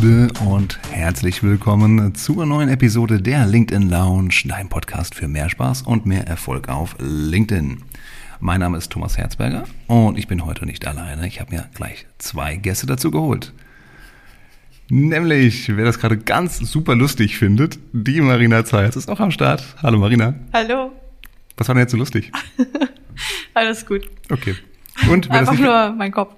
Gude und herzlich willkommen zur neuen Episode der LinkedIn Lounge, dein Podcast für mehr Spaß und mehr Erfolg auf LinkedIn. Mein Name ist Thomas Herzberger und ich bin heute nicht alleine. Ich habe mir gleich zwei Gäste dazu geholt. Nämlich, wer das gerade ganz super lustig findet, die Marina Zeitz ist auch am Start. Hallo Marina. Hallo. Was war denn jetzt so lustig? Alles gut. Okay. Und wer Einfach das nicht, nur mein Kopf.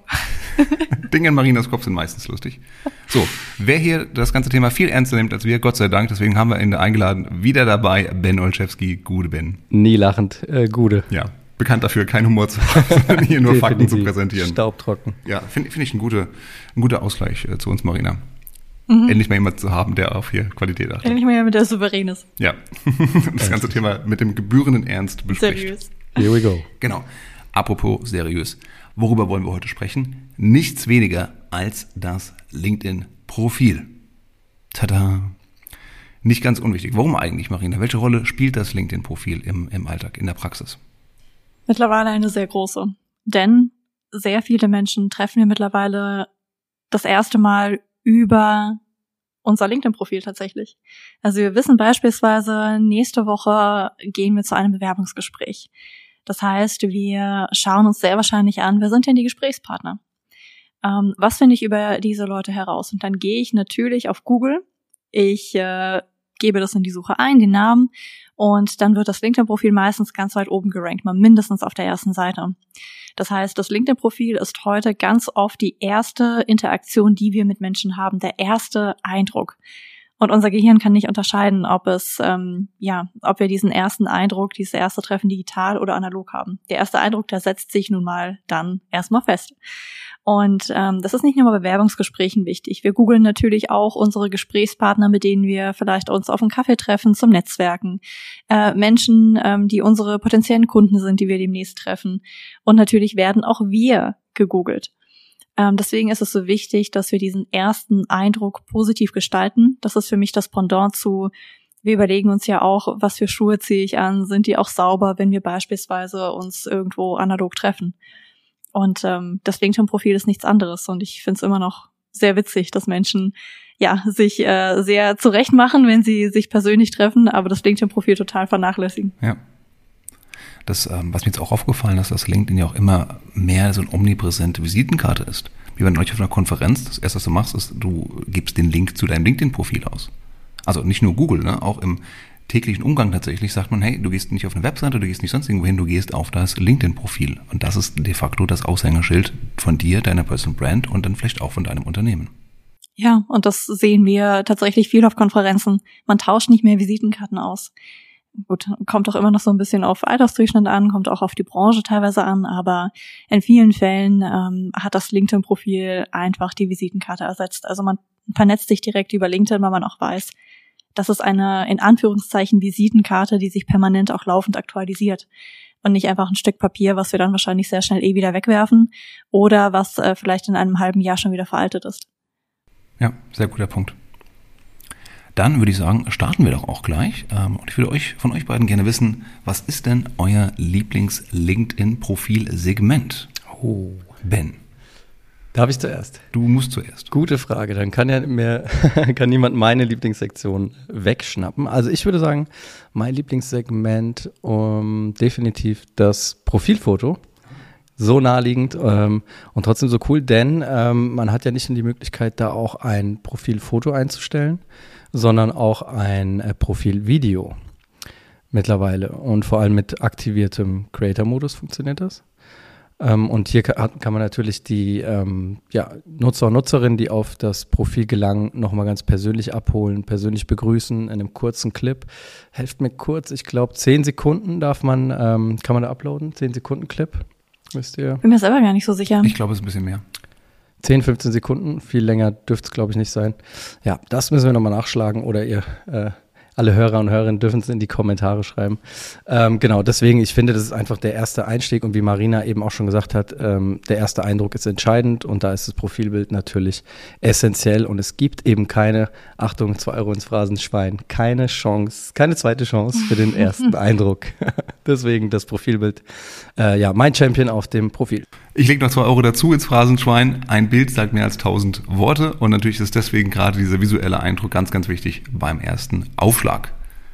Dinge in Marinas Kopf sind meistens lustig. So, wer hier das ganze Thema viel ernster nimmt als wir, Gott sei Dank, deswegen haben wir ihn eingeladen, wieder dabei, Ben Olszewski, Gude Ben. Nie lachend, äh, Gude. Ja, bekannt dafür, keinen Humor zu haben, sondern hier nur Fakten zu präsentieren. Staubtrocken. Ja, finde find ich ein guter, ein guter Ausgleich äh, zu uns, Marina. Endlich mal jemand zu haben, der auf hier Qualität achtet. Endlich mal mit der Souverän ist. Ja, das ganze Thema mit dem gebührenden Ernst bespricht. Seriös. Here we go. Genau. Apropos seriös. Worüber wollen wir heute sprechen? Nichts weniger als das LinkedIn-Profil. Tada. Nicht ganz unwichtig. Warum eigentlich, Marina? Welche Rolle spielt das LinkedIn-Profil im, im Alltag, in der Praxis? Mittlerweile eine sehr große. Denn sehr viele Menschen treffen wir mittlerweile das erste Mal über unser LinkedIn-Profil tatsächlich. Also wir wissen beispielsweise, nächste Woche gehen wir zu einem Bewerbungsgespräch. Das heißt, wir schauen uns sehr wahrscheinlich an, wer sind denn die Gesprächspartner? Ähm, was finde ich über diese Leute heraus? Und dann gehe ich natürlich auf Google. Ich äh, gebe das in die Suche ein, den Namen, und dann wird das LinkedIn-Profil meistens ganz weit oben gerankt, mal mindestens auf der ersten Seite. Das heißt, das LinkedIn-Profil ist heute ganz oft die erste Interaktion, die wir mit Menschen haben, der erste Eindruck. Und unser Gehirn kann nicht unterscheiden, ob es, ähm, ja, ob wir diesen ersten Eindruck, dieses erste Treffen digital oder analog haben. Der erste Eindruck, der setzt sich nun mal dann erstmal fest. Und ähm, das ist nicht nur bei Bewerbungsgesprächen wichtig. Wir googeln natürlich auch unsere Gesprächspartner, mit denen wir vielleicht uns auf einen Kaffee treffen, zum Netzwerken. Äh, Menschen, ähm, die unsere potenziellen Kunden sind, die wir demnächst treffen. Und natürlich werden auch wir gegoogelt. Ähm, deswegen ist es so wichtig, dass wir diesen ersten Eindruck positiv gestalten. Das ist für mich das Pendant zu, wir überlegen uns ja auch, was für Schuhe ziehe ich an, sind die auch sauber, wenn wir beispielsweise uns irgendwo analog treffen. Und ähm, das LinkedIn-Profil ist nichts anderes. Und ich finde es immer noch sehr witzig, dass Menschen ja sich äh, sehr zurecht machen, wenn sie sich persönlich treffen, aber das LinkedIn-Profil total vernachlässigen. Ja. Das, ähm, was mir jetzt auch aufgefallen ist, dass LinkedIn ja auch immer mehr so eine omnipräsente Visitenkarte ist. Wie wenn du auf einer Konferenz, das erste, was du machst, ist, du gibst den Link zu deinem LinkedIn-Profil aus. Also nicht nur Google, ne? auch im täglichen Umgang tatsächlich sagt man, hey, du gehst nicht auf eine Webseite, du gehst nicht sonst irgendwo hin, du gehst auf das LinkedIn-Profil. Und das ist de facto das Aushängeschild von dir, deiner Personal Brand und dann vielleicht auch von deinem Unternehmen. Ja, und das sehen wir tatsächlich viel auf Konferenzen. Man tauscht nicht mehr Visitenkarten aus. Gut, kommt auch immer noch so ein bisschen auf Altersdurchschnitt an, kommt auch auf die Branche teilweise an, aber in vielen Fällen ähm, hat das LinkedIn-Profil einfach die Visitenkarte ersetzt. Also man vernetzt sich direkt über LinkedIn, weil man auch weiß, das ist eine in Anführungszeichen Visitenkarte, die sich permanent auch laufend aktualisiert und nicht einfach ein Stück Papier, was wir dann wahrscheinlich sehr schnell eh wieder wegwerfen oder was äh, vielleicht in einem halben Jahr schon wieder veraltet ist. Ja, sehr guter Punkt. Dann würde ich sagen, starten wir doch auch gleich. Ähm, Und ich würde euch von euch beiden gerne wissen, was ist denn euer Lieblings-LinkedIn-Profil-Segment? Oh. Ben, Darf ich zuerst? du musst zuerst. Gute Frage. Dann kann ja mir, kann niemand meine Lieblingssektion wegschnappen. Also ich würde sagen, mein Lieblingssegment um, definitiv das Profilfoto. So naheliegend ähm, und trotzdem so cool, denn ähm, man hat ja nicht nur die Möglichkeit, da auch ein Profilfoto einzustellen, sondern auch ein äh, Profilvideo mittlerweile. Und vor allem mit aktiviertem Creator-Modus funktioniert das. Ähm, und hier kann, kann man natürlich die ähm, ja, Nutzer und Nutzerinnen, die auf das Profil gelangen, nochmal ganz persönlich abholen, persönlich begrüßen in einem kurzen Clip. Helft mir kurz, ich glaube, zehn Sekunden darf man, ähm, kann man da uploaden, zehn Sekunden Clip. Wisst ihr? Bin mir selber gar nicht so sicher. Ich glaube, es ist ein bisschen mehr. 10, 15 Sekunden, viel länger dürfte es, glaube ich, nicht sein. Ja, das müssen wir nochmal nachschlagen oder ihr äh, alle Hörer und Hörerinnen dürfen es in die Kommentare schreiben. Ähm, genau, deswegen, ich finde, das ist einfach der erste Einstieg und wie Marina eben auch schon gesagt hat, ähm, der erste Eindruck ist entscheidend und da ist das Profilbild natürlich essentiell und es gibt eben keine, Achtung, zwei Euro ins Phrasenschwein, keine Chance, keine zweite Chance für den ersten Eindruck. deswegen das Profilbild, äh, ja, mein Champion auf dem Profil. Ich lege noch zwei Euro dazu ins Phrasenschwein. Ein Bild sagt mehr als tausend Worte und natürlich ist deswegen gerade dieser visuelle Eindruck ganz, ganz wichtig beim ersten Aufschlag.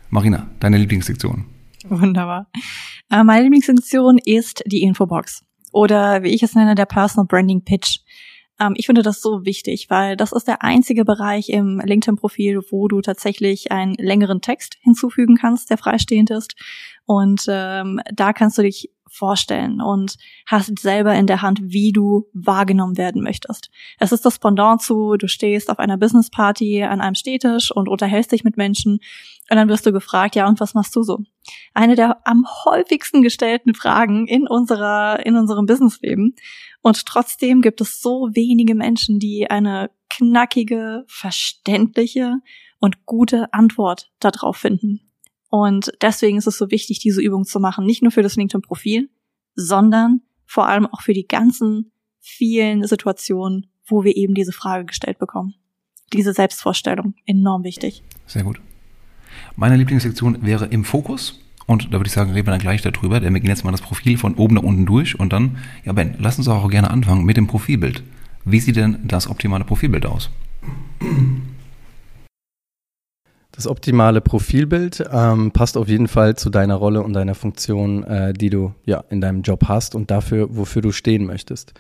Marina, deine Lieblingssektion? Wunderbar. Äh, meine Lieblingssektion ist die Infobox oder wie ich es nenne, der Personal Branding Pitch. Ähm, ich finde das so wichtig, weil das ist der einzige Bereich im LinkedIn-Profil, wo du tatsächlich einen längeren Text hinzufügen kannst, der freistehend ist. Und ähm, da kannst du dich vorstellen und hast selber in der Hand, wie du wahrgenommen werden möchtest. Es ist das Pendant zu, du stehst auf einer Business Party an einem Städtisch und unterhältst dich mit Menschen und dann wirst du gefragt, ja, und was machst du so? Eine der am häufigsten gestellten Fragen in unserer, in unserem Businessleben. Und trotzdem gibt es so wenige Menschen, die eine knackige, verständliche und gute Antwort darauf finden. Und deswegen ist es so wichtig, diese Übung zu machen. Nicht nur für das LinkedIn-Profil, sondern vor allem auch für die ganzen vielen Situationen, wo wir eben diese Frage gestellt bekommen. Diese Selbstvorstellung, enorm wichtig. Sehr gut. Meine Lieblingssektion wäre im Fokus. Und da würde ich sagen, reden wir dann gleich darüber, denn wir gehen jetzt mal das Profil von oben nach unten durch und dann, ja Ben, lass uns auch gerne anfangen mit dem Profilbild. Wie sieht denn das optimale Profilbild aus? Das optimale Profilbild ähm, passt auf jeden Fall zu deiner Rolle und deiner Funktion, äh, die du ja in deinem Job hast und dafür, wofür du stehen möchtest.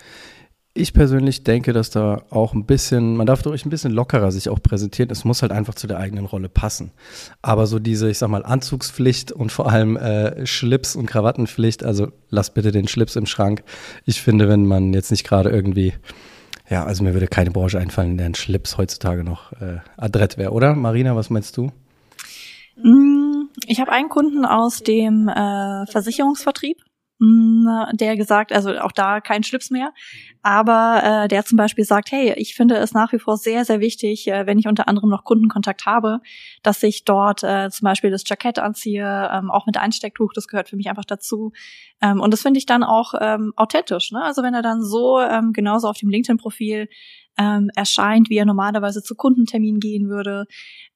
Ich persönlich denke, dass da auch ein bisschen, man darf durch ein bisschen lockerer sich auch präsentieren. Es muss halt einfach zu der eigenen Rolle passen. Aber so diese, ich sag mal, Anzugspflicht und vor allem äh, Schlips- und Krawattenpflicht, also lass bitte den Schlips im Schrank. Ich finde, wenn man jetzt nicht gerade irgendwie ja, also mir würde keine Branche einfallen, in der ein Schlips heutzutage noch äh, adrett wäre, oder? Marina, was meinst du? Mm, ich habe einen Kunden aus dem äh, Versicherungsvertrieb, der gesagt, also auch da kein Schlips mehr, aber äh, der zum Beispiel sagt, hey, ich finde es nach wie vor sehr, sehr wichtig, äh, wenn ich unter anderem noch Kundenkontakt habe, dass ich dort äh, zum Beispiel das Jackett anziehe, ähm, auch mit Einstecktuch, das gehört für mich einfach dazu. Ähm, und das finde ich dann auch ähm, authentisch. Ne? Also wenn er dann so ähm, genauso auf dem LinkedIn-Profil ähm, erscheint, wie er normalerweise zu Kundentermin gehen würde,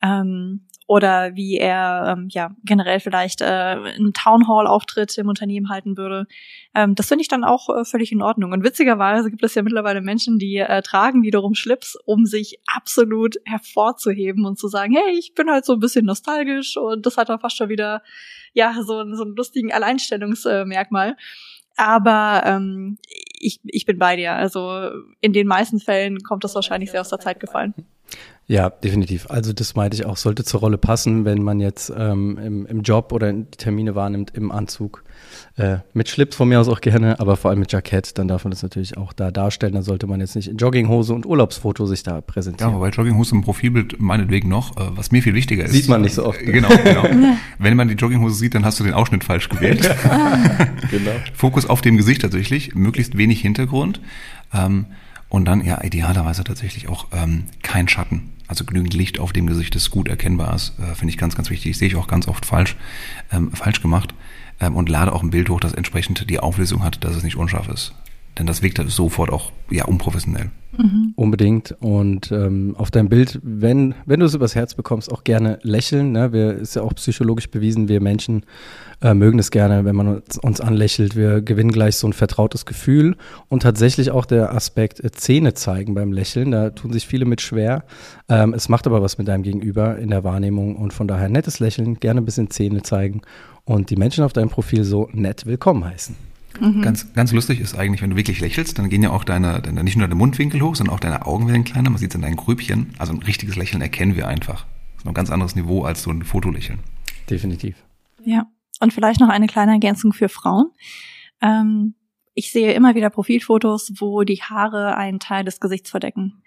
ähm, oder wie er ähm, ja generell vielleicht äh, einen Townhall-Auftritt im Unternehmen halten würde. Ähm, das finde ich dann auch äh, völlig in Ordnung. Und witzigerweise gibt es ja mittlerweile Menschen, die äh, tragen wiederum Schlips, um sich absolut hervorzuheben und zu sagen, hey, ich bin halt so ein bisschen nostalgisch und das hat dann fast schon wieder ja so, so einen lustigen Alleinstellungsmerkmal. Aber ähm, ich, ich bin bei dir. Also in den meisten Fällen kommt das wahrscheinlich sehr aus der Zeit gefallen. Ja, definitiv. Also das meinte ich auch, sollte zur Rolle passen, wenn man jetzt ähm, im, im Job oder die Termine wahrnimmt im Anzug. Äh, mit Schlips von mir aus auch gerne, aber vor allem mit Jackett, dann darf man das natürlich auch da darstellen. Dann sollte man jetzt nicht in Jogginghose und Urlaubsfoto sich da präsentieren. Ja, wobei Jogginghose im Profilbild meinetwegen noch, äh, was mir viel wichtiger ist. Sieht man nicht so oft. Äh, genau, genau. Wenn man die Jogginghose sieht, dann hast du den Ausschnitt falsch gewählt. genau. Fokus auf dem Gesicht tatsächlich, möglichst wenig Hintergrund. Ähm, und dann ja idealerweise tatsächlich auch ähm, kein Schatten. Also genügend Licht auf dem Gesicht, das gut erkennbar ist, äh, finde ich ganz, ganz wichtig. Sehe ich auch ganz oft falsch, ähm, falsch gemacht ähm, und lade auch ein Bild hoch, das entsprechend die Auflösung hat, dass es nicht unscharf ist. Denn das wirkt sofort auch ja unprofessionell. Mhm. Unbedingt. Und ähm, auf deinem Bild, wenn, wenn du es übers Herz bekommst, auch gerne lächeln. Ne? Wir, ist ja auch psychologisch bewiesen, wir Menschen äh, mögen es gerne, wenn man uns, uns, anlächelt. Wir gewinnen gleich so ein vertrautes Gefühl. Und tatsächlich auch der Aspekt äh, Zähne zeigen beim Lächeln. Da tun sich viele mit schwer. Ähm, es macht aber was mit deinem Gegenüber in der Wahrnehmung. Und von daher nettes Lächeln, gerne ein bisschen Zähne zeigen und die Menschen auf deinem Profil so nett willkommen heißen. Mhm. Ganz, ganz lustig ist eigentlich, wenn du wirklich lächelst, dann gehen ja auch deine, deine, nicht nur deine Mundwinkel hoch, sondern auch deine Augen werden kleiner. Man sieht es in deinen Grübchen. Also ein richtiges Lächeln erkennen wir einfach. Das ist noch ein ganz anderes Niveau als so ein Fotolächeln. Definitiv. Ja. Und vielleicht noch eine kleine Ergänzung für Frauen. Ähm, ich sehe immer wieder Profilfotos, wo die Haare einen Teil des Gesichts verdecken.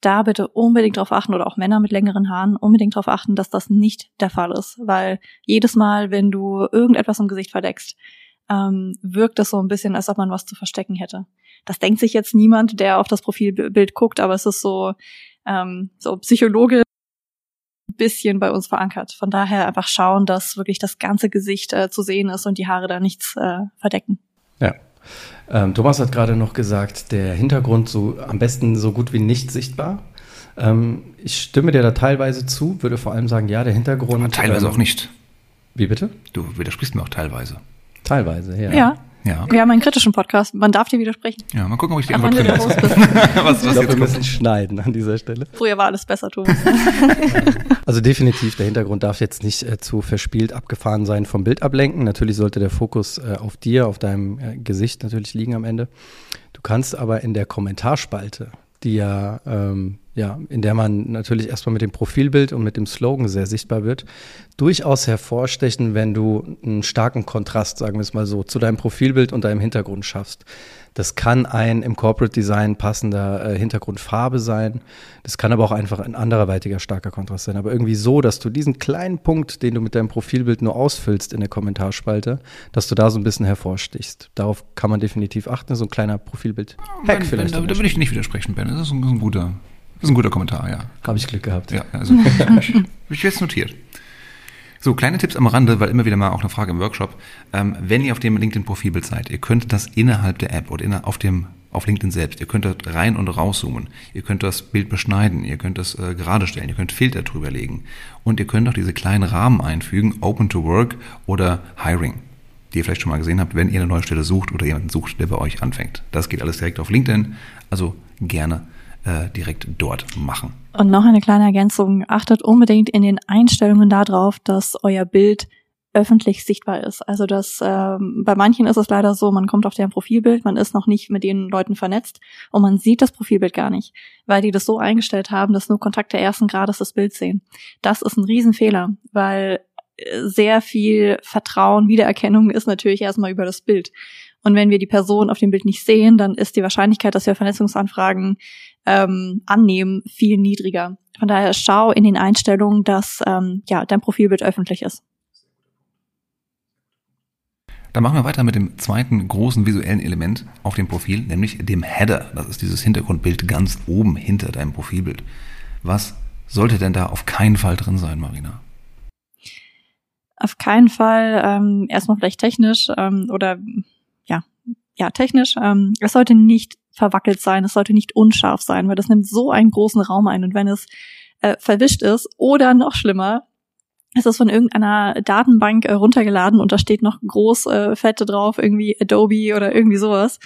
Da bitte unbedingt darauf achten oder auch Männer mit längeren Haaren unbedingt darauf achten, dass das nicht der Fall ist, weil jedes Mal, wenn du irgendetwas im Gesicht verdeckst, ähm, wirkt es so ein bisschen, als ob man was zu verstecken hätte. Das denkt sich jetzt niemand, der auf das Profilbild guckt, aber es ist so, ähm, so psychologisch bisschen bei uns verankert. Von daher einfach schauen, dass wirklich das ganze Gesicht äh, zu sehen ist und die Haare da nichts äh, verdecken. Ja. Ähm, Thomas hat gerade noch gesagt, der Hintergrund so am besten so gut wie nicht sichtbar. Ähm, ich stimme dir da teilweise zu, würde vor allem sagen, ja, der Hintergrund. Aber teilweise ähm, auch nicht. Wie bitte? Du widersprichst mir auch teilweise. Teilweise, ja. Ja. Ja. Wir haben einen kritischen Podcast. Man darf dir widersprechen. Ja, mal gucken, ob ich die Antwort finde. was, was Ich glaube, wir müssen schneiden an dieser Stelle. Früher war alles besser, Thomas. Also definitiv, der Hintergrund darf jetzt nicht äh, zu verspielt abgefahren sein vom Bild ablenken. Natürlich sollte der Fokus äh, auf dir, auf deinem äh, Gesicht natürlich liegen am Ende. Du kannst aber in der Kommentarspalte, die ja, ähm, ja, in der man natürlich erstmal mit dem Profilbild und mit dem Slogan sehr sichtbar wird, durchaus hervorstechen, wenn du einen starken Kontrast, sagen wir es mal so, zu deinem Profilbild und deinem Hintergrund schaffst. Das kann ein im Corporate Design passender äh, Hintergrundfarbe sein. Das kann aber auch einfach ein anderweitiger starker Kontrast sein. Aber irgendwie so, dass du diesen kleinen Punkt, den du mit deinem Profilbild nur ausfüllst in der Kommentarspalte, dass du da so ein bisschen hervorstichst. Darauf kann man definitiv achten. So ein kleiner Profilbild. Ben, ben, da, da will ich nicht widersprechen, Ben. Das ist ein, das ist ein guter, das ist ein guter Kommentar, ja. Habe ich Glück gehabt. Ja, also ich, ich jetzt notiert. So, kleine Tipps am Rande, weil immer wieder mal auch eine Frage im Workshop. Ähm, wenn ihr auf dem LinkedIn-Profilbild seid, ihr könnt das innerhalb der App oder inner, auf dem auf LinkedIn selbst. Ihr könnt dort rein und rauszoomen. Ihr könnt das Bild beschneiden. Ihr könnt das äh, gerade stellen. Ihr könnt Filter drüber legen. Und ihr könnt auch diese kleinen Rahmen einfügen, Open to Work oder Hiring, die ihr vielleicht schon mal gesehen habt, wenn ihr eine neue Stelle sucht oder jemanden sucht, der bei euch anfängt. Das geht alles direkt auf LinkedIn. Also gerne äh, direkt dort machen. Und noch eine kleine Ergänzung. Achtet unbedingt in den Einstellungen darauf, dass euer Bild öffentlich sichtbar ist. Also das ähm, bei manchen ist es leider so, man kommt auf deren Profilbild, man ist noch nicht mit den Leuten vernetzt und man sieht das Profilbild gar nicht, weil die das so eingestellt haben, dass nur Kontakte ersten Grades das Bild sehen. Das ist ein Riesenfehler, weil äh, sehr viel Vertrauen, Wiedererkennung ist natürlich erstmal über das Bild. Und wenn wir die Person auf dem Bild nicht sehen, dann ist die Wahrscheinlichkeit, dass wir Vernetzungsanfragen ähm, annehmen, viel niedriger. Von daher schau in den Einstellungen, dass ähm, ja dein Profilbild öffentlich ist. Dann machen wir weiter mit dem zweiten großen visuellen Element auf dem Profil, nämlich dem Header. Das ist dieses Hintergrundbild ganz oben hinter deinem Profilbild. Was sollte denn da auf keinen Fall drin sein, Marina? Auf keinen Fall ähm, erstmal vielleicht technisch ähm, oder ja technisch. Ähm, es sollte nicht verwackelt sein, es sollte nicht unscharf sein, weil das nimmt so einen großen Raum ein und wenn es äh, verwischt ist oder noch schlimmer, es ist von irgendeiner Datenbank äh, runtergeladen und da steht noch groß äh, fette drauf, irgendwie Adobe oder irgendwie sowas.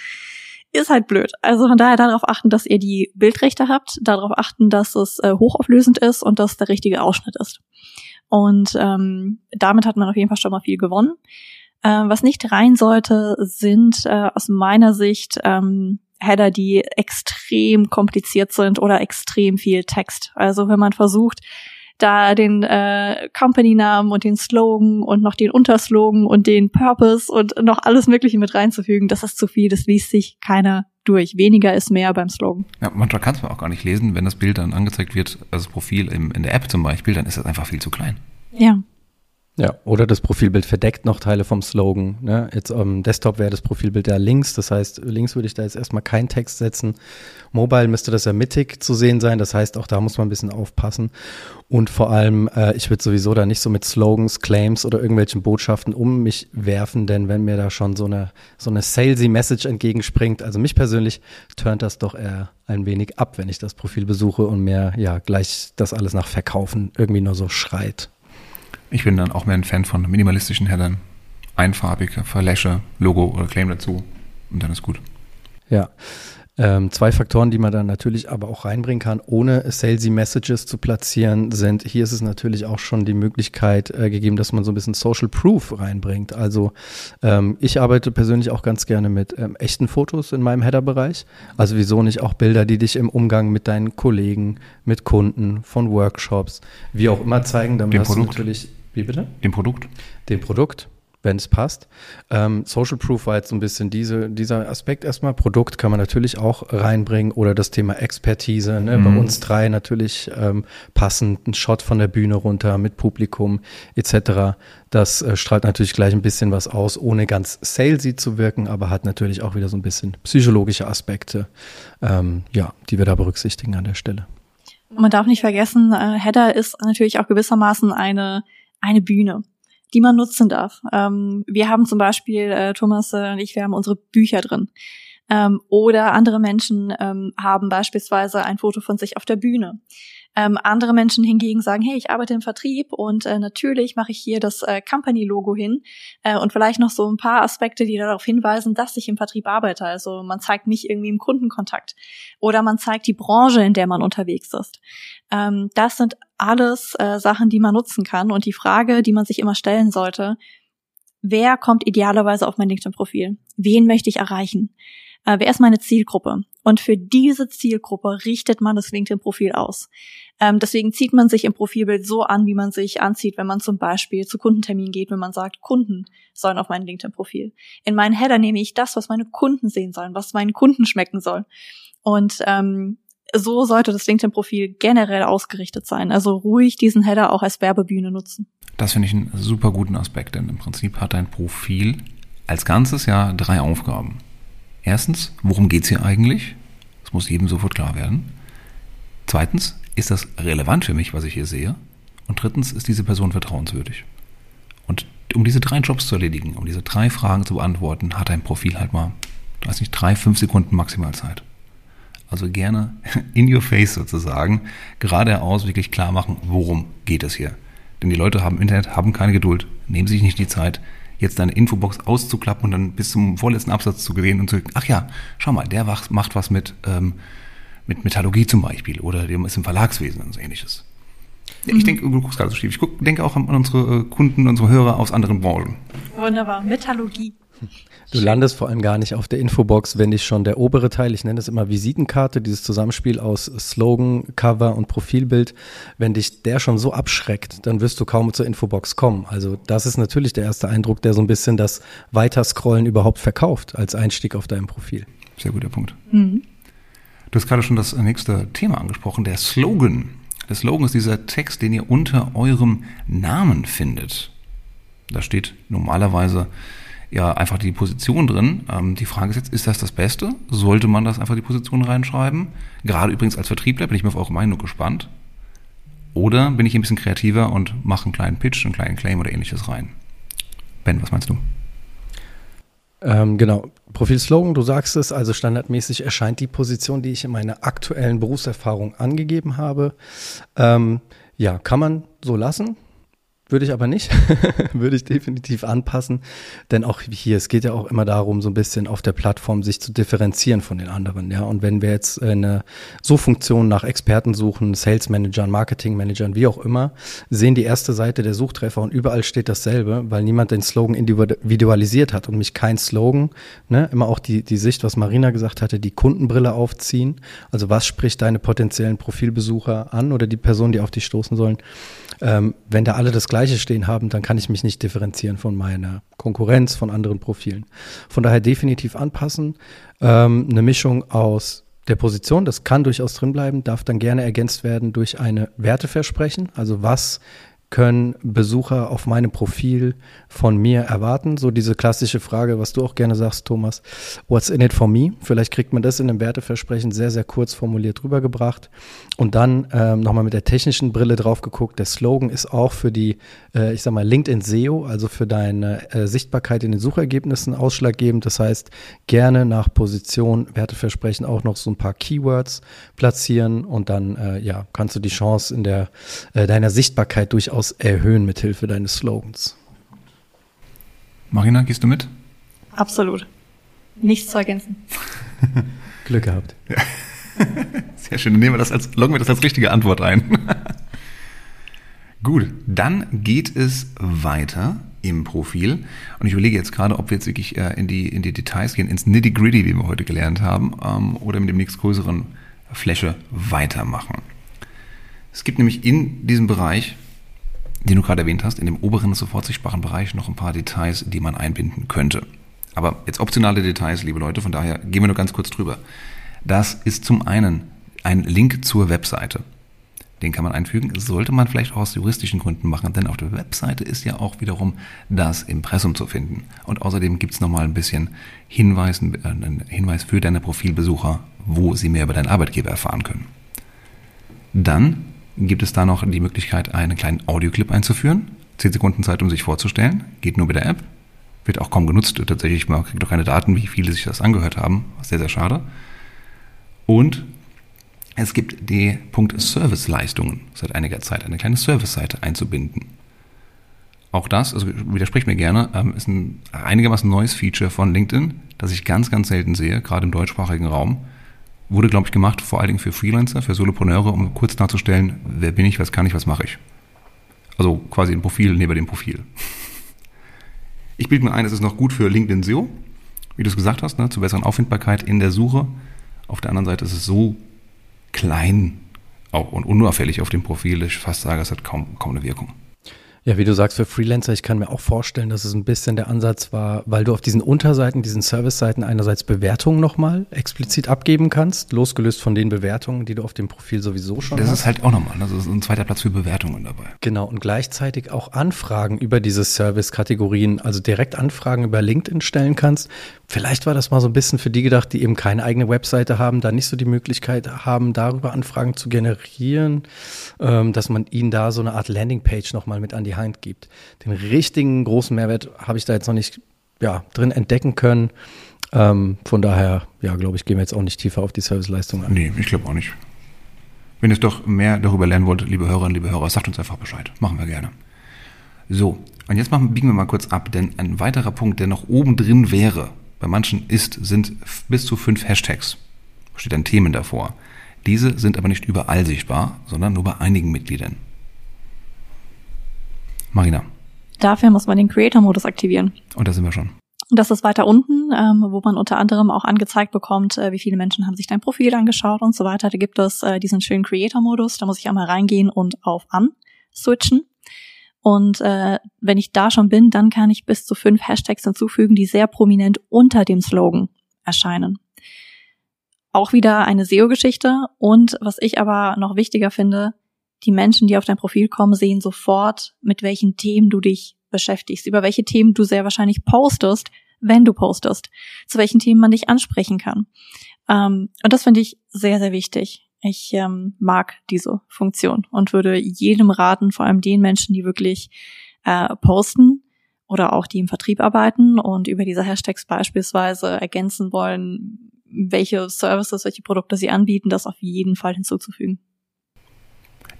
Ist halt blöd. Also von daher darauf achten, dass ihr die Bildrechte habt, darauf achten, dass es äh, hochauflösend ist und dass der richtige Ausschnitt ist. Und ähm, damit hat man auf jeden Fall schon mal viel gewonnen. Äh, was nicht rein sollte, sind äh, aus meiner Sicht ähm, Header, die extrem kompliziert sind oder extrem viel Text. Also wenn man versucht, da den äh, Company-Namen und den Slogan und noch den Unterslogan und den Purpose und noch alles Mögliche mit reinzufügen, das ist zu viel, das liest sich keiner durch. Weniger ist mehr beim Slogan. Ja, manchmal kannst du auch gar nicht lesen, wenn das Bild dann angezeigt wird, also das Profil im, in der App zum Beispiel, dann ist das einfach viel zu klein. Ja. Ja, oder das Profilbild verdeckt noch Teile vom Slogan. Ne? Jetzt am Desktop wäre das Profilbild ja links, das heißt, links würde ich da jetzt erstmal keinen Text setzen. Mobile müsste das ja mittig zu sehen sein, das heißt, auch da muss man ein bisschen aufpassen. Und vor allem, äh, ich würde sowieso da nicht so mit Slogans, Claims oder irgendwelchen Botschaften um mich werfen, denn wenn mir da schon so eine, so eine salesy Message entgegenspringt, also mich persönlich turnt das doch eher ein wenig ab, wenn ich das Profil besuche und mir ja gleich das alles nach Verkaufen irgendwie nur so schreit. Ich bin dann auch mehr ein Fan von minimalistischen Headern. Einfarbig, Verläsche, Logo oder Claim dazu und dann ist gut. Ja. Ähm, zwei Faktoren, die man dann natürlich aber auch reinbringen kann, ohne salesy Messages zu platzieren, sind, hier ist es natürlich auch schon die Möglichkeit äh, gegeben, dass man so ein bisschen Social Proof reinbringt. Also ähm, ich arbeite persönlich auch ganz gerne mit ähm, echten Fotos in meinem Header-Bereich. Also wieso nicht auch Bilder, die dich im Umgang mit deinen Kollegen, mit Kunden, von Workshops, wie auch immer zeigen. Damit Dem hast Produkt. du natürlich, wie bitte? Dem Produkt? dem Produkt, wenn es passt. Ähm, Social Proof war jetzt so ein bisschen diese, dieser Aspekt erstmal. Produkt kann man natürlich auch reinbringen oder das Thema Expertise. Ne? Bei Mhm. uns drei natürlich ähm, passend, ein Shot von der Bühne runter mit Publikum etc. Das äh, strahlt natürlich gleich ein bisschen was aus, ohne ganz salesy zu wirken, aber hat natürlich auch wieder so ein bisschen psychologische Aspekte, ähm, ja, die wir da berücksichtigen an der Stelle. Man darf nicht vergessen, äh, Header ist natürlich auch gewissermaßen eine, eine Bühne, die man nutzen darf. Ähm, wir haben zum Beispiel, äh, Thomas äh, und ich, wir haben unsere Bücher drin. Ähm, oder andere Menschen ähm, haben beispielsweise ein Foto von sich auf der Bühne. Ähm, andere Menschen hingegen sagen, hey, ich arbeite im Vertrieb und äh, natürlich mache ich hier das äh, Company-Logo hin äh, und vielleicht noch so ein paar Aspekte, die darauf hinweisen, dass ich im Vertrieb arbeite. Also man zeigt mich irgendwie im Kundenkontakt oder man zeigt die Branche, in der man unterwegs ist. Ähm, das sind alles äh, Sachen, die man nutzen kann und die Frage, die man sich immer stellen sollte, wer kommt idealerweise auf mein LinkedIn-Profil? Wen möchte ich erreichen? Äh, wer ist meine Zielgruppe? Und für diese Zielgruppe richtet man das LinkedIn-Profil aus. Ähm, deswegen zieht man sich im Profilbild so an, wie man sich anzieht, wenn man zum Beispiel zu Kundentermin geht, wenn man sagt, Kunden sollen auf mein LinkedIn-Profil. In meinen Header nehme ich das, was meine Kunden sehen sollen, was meinen Kunden schmecken soll. Und ähm, so sollte das LinkedIn-Profil generell ausgerichtet sein. Also ruhig diesen Header auch als Werbebühne nutzen. Das finde ich einen super guten Aspekt, denn im Prinzip hat dein Profil als Ganzes ja drei Aufgaben. Erstens, worum geht's hier eigentlich? Das muss jedem sofort klar werden. Zweitens, ist das relevant für mich, was ich hier sehe? Und drittens, ist diese Person vertrauenswürdig? Und um diese drei Jobs zu erledigen, um diese drei Fragen zu beantworten, hat dein Profil halt mal, weiß nicht, drei, fünf Sekunden maximal Zeit. Also gerne in your face sozusagen, geradeaus wirklich klar machen, worum geht es hier. Denn die Leute haben Internet, haben keine Geduld, nehmen sich nicht die Zeit, jetzt deine Infobox auszuklappen und dann bis zum vorletzten Absatz zu gehen und zu, ach ja, schau mal, der macht was mit, ähm, mit Metallurgie zum Beispiel oder dem ist im Verlagswesen und so ähnliches. Ja, ich mhm. denke, du guckst gerade so schief. Ich guck, denke auch an unsere äh, Kunden, unsere Hörer aus anderen Branchen. Wunderbar. Metallurgie. Du landest vor allem gar nicht auf der Infobox, wenn dich schon der obere Teil, ich nenne es immer Visitenkarte, dieses Zusammenspiel aus Slogan, Cover und Profilbild, wenn dich der schon so abschreckt, dann wirst du kaum zur Infobox kommen. Also das ist natürlich der erste Eindruck, der so ein bisschen das Weiterscrollen überhaupt verkauft als Einstieg auf deinem Profil. Sehr guter Punkt. Mhm. Du hast gerade schon das nächste Thema angesprochen, der Slogan. Der Slogan ist dieser Text, den ihr unter eurem Namen findet. Da steht normalerweise ja einfach die Position drin. Ähm, die Frage ist jetzt, ist das das Beste? Sollte man das einfach die Position reinschreiben? Gerade übrigens als Vertriebler bin ich mir auf eure Meinung gespannt. Oder bin ich ein bisschen kreativer und mache einen kleinen Pitch, einen kleinen Claim oder ähnliches rein? Ben, was meinst du? Ähm, genau. Profilslogan, du sagst es, also standardmäßig erscheint die Position, die ich in meiner aktuellen Berufserfahrung angegeben habe. Ähm, ja, kann man so lassen. Würde ich aber nicht. Würde ich definitiv anpassen. Denn auch hier, es geht ja auch immer darum, so ein bisschen auf der Plattform sich zu differenzieren von den anderen. Ja, und wenn wir jetzt eine so Funktion nach Experten suchen, Sales Managern, Marketing Managern, wie auch immer, sehen die erste Seite der Suchtreffer und überall steht dasselbe, weil niemand den Slogan individualisiert hat und mich kein Slogan, ne, immer auch die, die Sicht, was Marina gesagt hatte, die Kundenbrille aufziehen. Also was spricht deine potenziellen Profilbesucher an oder die Personen, die auf dich stoßen sollen? Ähm, wenn da alle das Gleiche stehen haben, dann kann ich mich nicht differenzieren von meiner Konkurrenz, von anderen Profilen. Von daher definitiv anpassen. Ähm, eine Mischung aus der Position, das kann durchaus drin bleiben, darf dann gerne ergänzt werden durch eine Werteversprechen. Also was können Besucher auf meinem Profil von mir erwarten? So diese klassische Frage, was du auch gerne sagst, Thomas, what's in it for me? Vielleicht kriegt man das in einem Werteversprechen sehr, sehr kurz formuliert rübergebracht und dann ähm, nochmal mit der technischen Brille drauf geguckt. Der Slogan ist auch für die, äh, ich sag mal, LinkedIn SEO, also für deine äh, Sichtbarkeit in den Suchergebnissen ausschlaggebend. Das heißt, gerne nach Position, Werteversprechen auch noch so ein paar Keywords platzieren und dann, äh, ja, kannst du die Chance in der, äh, deiner Sichtbarkeit durchaus durchaus erhöhen mithilfe deines Slogans. Marina, gehst du mit? Absolut. Nichts zu ergänzen. Glück gehabt. Ja. Sehr schön. Dann nehmen wir das als, loggen wir das als richtige Antwort ein. Gut, dann geht es weiter im Profil. Und ich überlege jetzt gerade, ob wir jetzt wirklich äh, in, die, in die Details gehen, ins Nitty-Gritty, wie wir heute gelernt haben, ähm, oder mit dem nächst größeren Fläche weitermachen. Es gibt nämlich in diesem Bereich den du gerade erwähnt hast, in dem oberen sofort sichtbaren Bereich noch ein paar Details, die man einbinden könnte. Aber jetzt optionale Details, liebe Leute, von daher gehen wir nur ganz kurz drüber. Das ist zum einen ein Link zur Webseite. Den kann man einfügen. Sollte man vielleicht auch aus juristischen Gründen machen, denn auf der Webseite ist ja auch wiederum das Impressum zu finden. Und außerdem gibt es nochmal ein bisschen Hinweis, äh, einen Hinweis für deine Profilbesucher, wo sie mehr über deinen Arbeitgeber erfahren können. Dann gibt es da noch die Möglichkeit, einen kleinen Audioclip einzuführen. Zehn Sekunden Zeit, um sich vorzustellen. Geht nur mit der App. Wird auch kaum genutzt. Tatsächlich, man kriegt doch keine Daten, wie viele sich das angehört haben. Sehr, sehr schade. Und Es gibt die Punkt Serviceleistungen seit einiger Zeit, eine kleine Service-Seite einzubinden. Auch das, also widerspricht mir gerne, ähm, ist ein einigermaßen neues Feature von LinkedIn, das ich ganz, ganz selten sehe, gerade im deutschsprachigen Raum. Wurde, glaube ich, gemacht vor allen Dingen für Freelancer, für Solopreneure, um kurz darzustellen, wer bin ich, was kann ich, was mache ich. Also quasi ein Profil neben dem Profil. Ich bilde mir ein, es ist noch gut für LinkedIn SEO, wie du es gesagt hast, ne, zur besseren Auffindbarkeit in der Suche. Auf der anderen Seite ist es so klein auch und unauffällig auf dem Profil, dass ich fast sage, es hat kaum, kaum eine Wirkung. Ja, wie du sagst, für Freelancer, ich kann mir auch vorstellen, dass es ein bisschen der Ansatz war, weil du auf diesen Unterseiten, diesen Service-Seiten einerseits Bewertungen nochmal explizit abgeben kannst, losgelöst von den Bewertungen, die du auf dem Profil sowieso schon das hast. Das ist halt auch nochmal, also ist ein zweiter Platz für Bewertungen dabei. Genau, und gleichzeitig auch Anfragen über diese Service-Kategorien, also direkt Anfragen über LinkedIn stellen kannst. Vielleicht war das mal so ein bisschen für die gedacht, die eben keine eigene Webseite haben, da nicht so die Möglichkeit haben, darüber Anfragen zu generieren, ähm, dass man ihnen da so eine Art Landingpage nochmal mit an die Hand gibt. Den richtigen großen Mehrwert habe ich da jetzt noch nicht ja, drin entdecken können. Ähm, von daher, ja, glaube ich, gehen wir jetzt auch nicht tiefer auf die Serviceleistung ein. Nee, ich glaube auch nicht. Wenn ihr doch mehr darüber lernen wollt, liebe Hörerinnen, liebe Hörer, sagt uns einfach Bescheid. Machen wir gerne. So, und jetzt machen, biegen wir mal kurz ab, denn ein weiterer Punkt, der noch oben drin wäre, bei manchen ist, sind bis zu fünf Hashtags. Steht dann Themen davor. Diese sind aber nicht überall sichtbar, sondern nur bei einigen Mitgliedern. Marina. Dafür muss man den Creator-Modus aktivieren. Und da sind wir schon. Und das ist weiter unten, ähm, wo man unter anderem auch angezeigt bekommt, äh, wie viele Menschen haben sich dein Profil angeschaut und so weiter. Da gibt es äh, diesen schönen Creator-Modus. Da muss ich einmal reingehen und auf An switchen. Und äh, wenn ich da schon bin, dann kann ich bis zu fünf Hashtags hinzufügen, die sehr prominent unter dem Slogan erscheinen. Auch wieder eine SEO-Geschichte. Und was ich aber noch wichtiger finde, die Menschen, die auf dein Profil kommen, sehen sofort, mit welchen Themen du dich beschäftigst, über welche Themen du sehr wahrscheinlich postest, wenn du postest, zu welchen Themen man dich ansprechen kann. Ähm, und das finde ich sehr, sehr wichtig. Ich ähm, mag diese Funktion und würde jedem raten, vor allem den Menschen, die wirklich äh, posten oder auch die im Vertrieb arbeiten und über diese Hashtags beispielsweise ergänzen wollen, welche Services, welche Produkte sie anbieten, das auf jeden Fall hinzuzufügen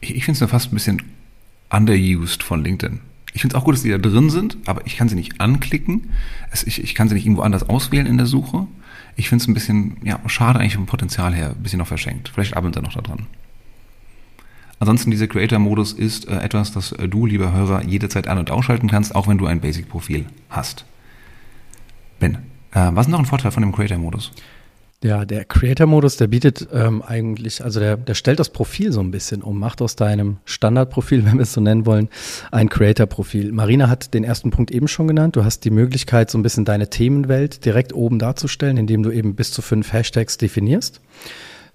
ich, ich finde es fast ein bisschen underused von LinkedIn. Ich finde es auch gut, dass die da drin sind, aber ich kann sie nicht anklicken. Es, ich, ich kann sie nicht irgendwo anders auswählen in der Suche. Ich finde es ein bisschen, ja, schade eigentlich vom Potenzial her, ein bisschen noch verschenkt. Vielleicht arbeiten sie noch da dran. Ansonsten dieser Creator-Modus ist äh, etwas, das äh, du, lieber Hörer, jederzeit an- und ausschalten kannst, auch wenn du ein Basic-Profil hast. Ben, äh, was ist noch ein Vorteil von dem Creator-Modus? Ja, der Creator-Modus, der bietet ähm, eigentlich, also der, der stellt das Profil so ein bisschen um, macht aus deinem Standardprofil, wenn wir es so nennen wollen, ein Creator-Profil. Marina hat den ersten Punkt eben schon genannt. Du hast die Möglichkeit, so ein bisschen deine Themenwelt direkt oben darzustellen, indem du eben bis zu fünf Hashtags definierst.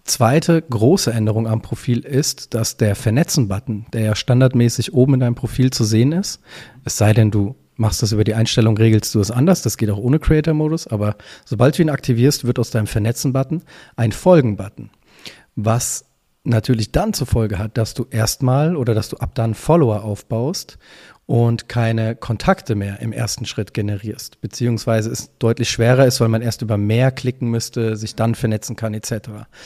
Zweite große Änderung am Profil ist, dass der Vernetzen-Button, der ja standardmäßig oben in deinem Profil zu sehen ist, es sei denn, du machst das über die Einstellung, regelst du es anders. Das geht auch ohne Creator-Modus. Aber sobald du ihn aktivierst, wird aus deinem Vernetzen-Button ein Folgen-Button. Was natürlich dann zur Folge hat, dass du erstmal oder dass du ab dann Follower aufbaust und keine Kontakte mehr im ersten Schritt generierst, beziehungsweise es deutlich schwerer ist, weil man erst über mehr klicken müsste, sich dann vernetzen kann etc.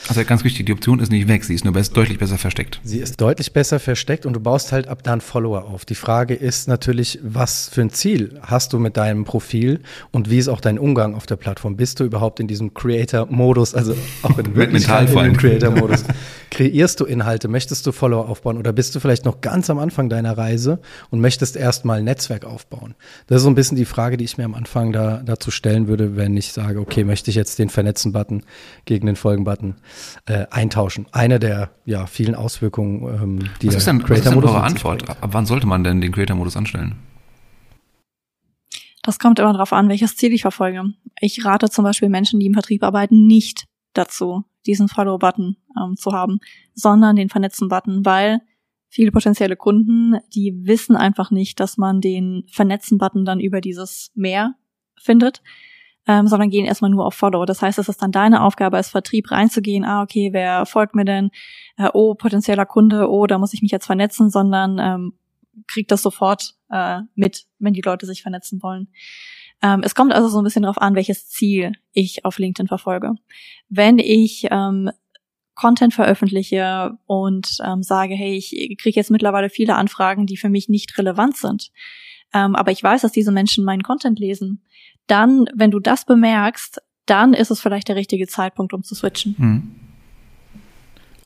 Also ganz wichtig, die Option ist nicht weg, sie ist nur best, deutlich besser versteckt. Sie ist deutlich besser versteckt und du baust halt ab dann Follower auf. Die Frage ist natürlich, was für ein Ziel hast du mit deinem Profil und wie ist auch dein Umgang auf der Plattform? Bist du überhaupt in diesem Creator-Modus, also auch in Wirklichkeit in dem Creator-Modus? Kreierst du Inhalte? Möchtest du Follower aufbauen oder bist du vielleicht noch ganz am Anfang deiner Reise und möchtest erstmal ein Netzwerk aufbauen? Das ist so ein bisschen die Frage, die ich mir am Anfang da, dazu stellen würde, wenn ich sage, okay, möchte ich jetzt den Vernetzen-Button gegen den Folgen-Button äh, eintauschen? Eine der ja, vielen Auswirkungen, ähm, die was ist denn, Creator-Modus eure Antwort? Ab wann sollte man denn den Creator-Modus anstellen? Das kommt immer darauf an, welches Ziel ich verfolge. Ich rate zum Beispiel Menschen, die im Vertrieb arbeiten, nicht dazu, diesen Follow-Button ähm, zu haben, sondern den vernetzten Button, weil viele potenzielle Kunden, die wissen einfach nicht, dass man den Vernetzen-Button dann über dieses Mehr findet, ähm, sondern gehen erstmal nur auf Follow. Das heißt, es ist dann deine Aufgabe als Vertrieb reinzugehen, ah, okay, wer folgt mir denn? Äh, oh, potenzieller Kunde, oh, da muss ich mich jetzt vernetzen, sondern ähm, kriegt das sofort äh, mit, wenn die Leute sich vernetzen wollen. Ähm, es kommt also so ein bisschen darauf an, welches Ziel ich auf LinkedIn verfolge. Wenn ich ähm, Content veröffentliche und ähm, sage, hey, ich kriege jetzt mittlerweile viele Anfragen, die für mich nicht relevant sind. Ähm, aber ich weiß, dass diese Menschen meinen Content lesen. Dann, wenn du das bemerkst, dann ist es vielleicht der richtige Zeitpunkt, um zu switchen. Mhm.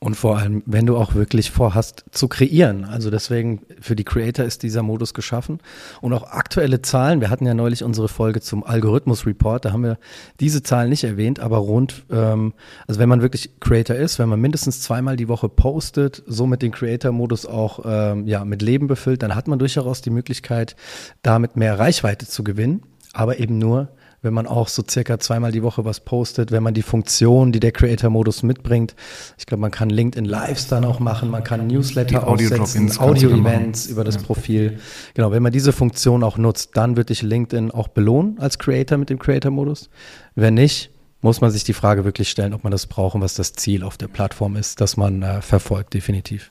Und vor allem, wenn du auch wirklich vorhast zu kreieren. Also deswegen, für die Creator ist dieser Modus geschaffen. Und auch aktuelle Zahlen, wir hatten ja neulich unsere Folge zum Algorithmus Report, da haben wir diese Zahlen nicht erwähnt, aber rund, ähm, also wenn man wirklich Creator ist, wenn man mindestens zweimal die Woche postet, somit den Creator-Modus auch ähm, ja, mit Leben befüllt, dann hat man durchaus die Möglichkeit, damit mehr Reichweite zu gewinnen, aber eben nur, wenn man auch so circa zweimal die Woche was postet, wenn man die Funktion, die der Creator-Modus mitbringt. Ich glaube, man kann LinkedIn Lives dann auch machen, man kann Newsletter aufsetzen, Audio-Events über das ja. Profil. Genau, wenn man diese Funktion auch nutzt, dann wird dich LinkedIn auch belohnen als Creator mit dem Creator-Modus. Wenn nicht, muss man sich die Frage wirklich stellen, ob man das braucht und was das Ziel auf der Plattform ist, das man äh, verfolgt, definitiv.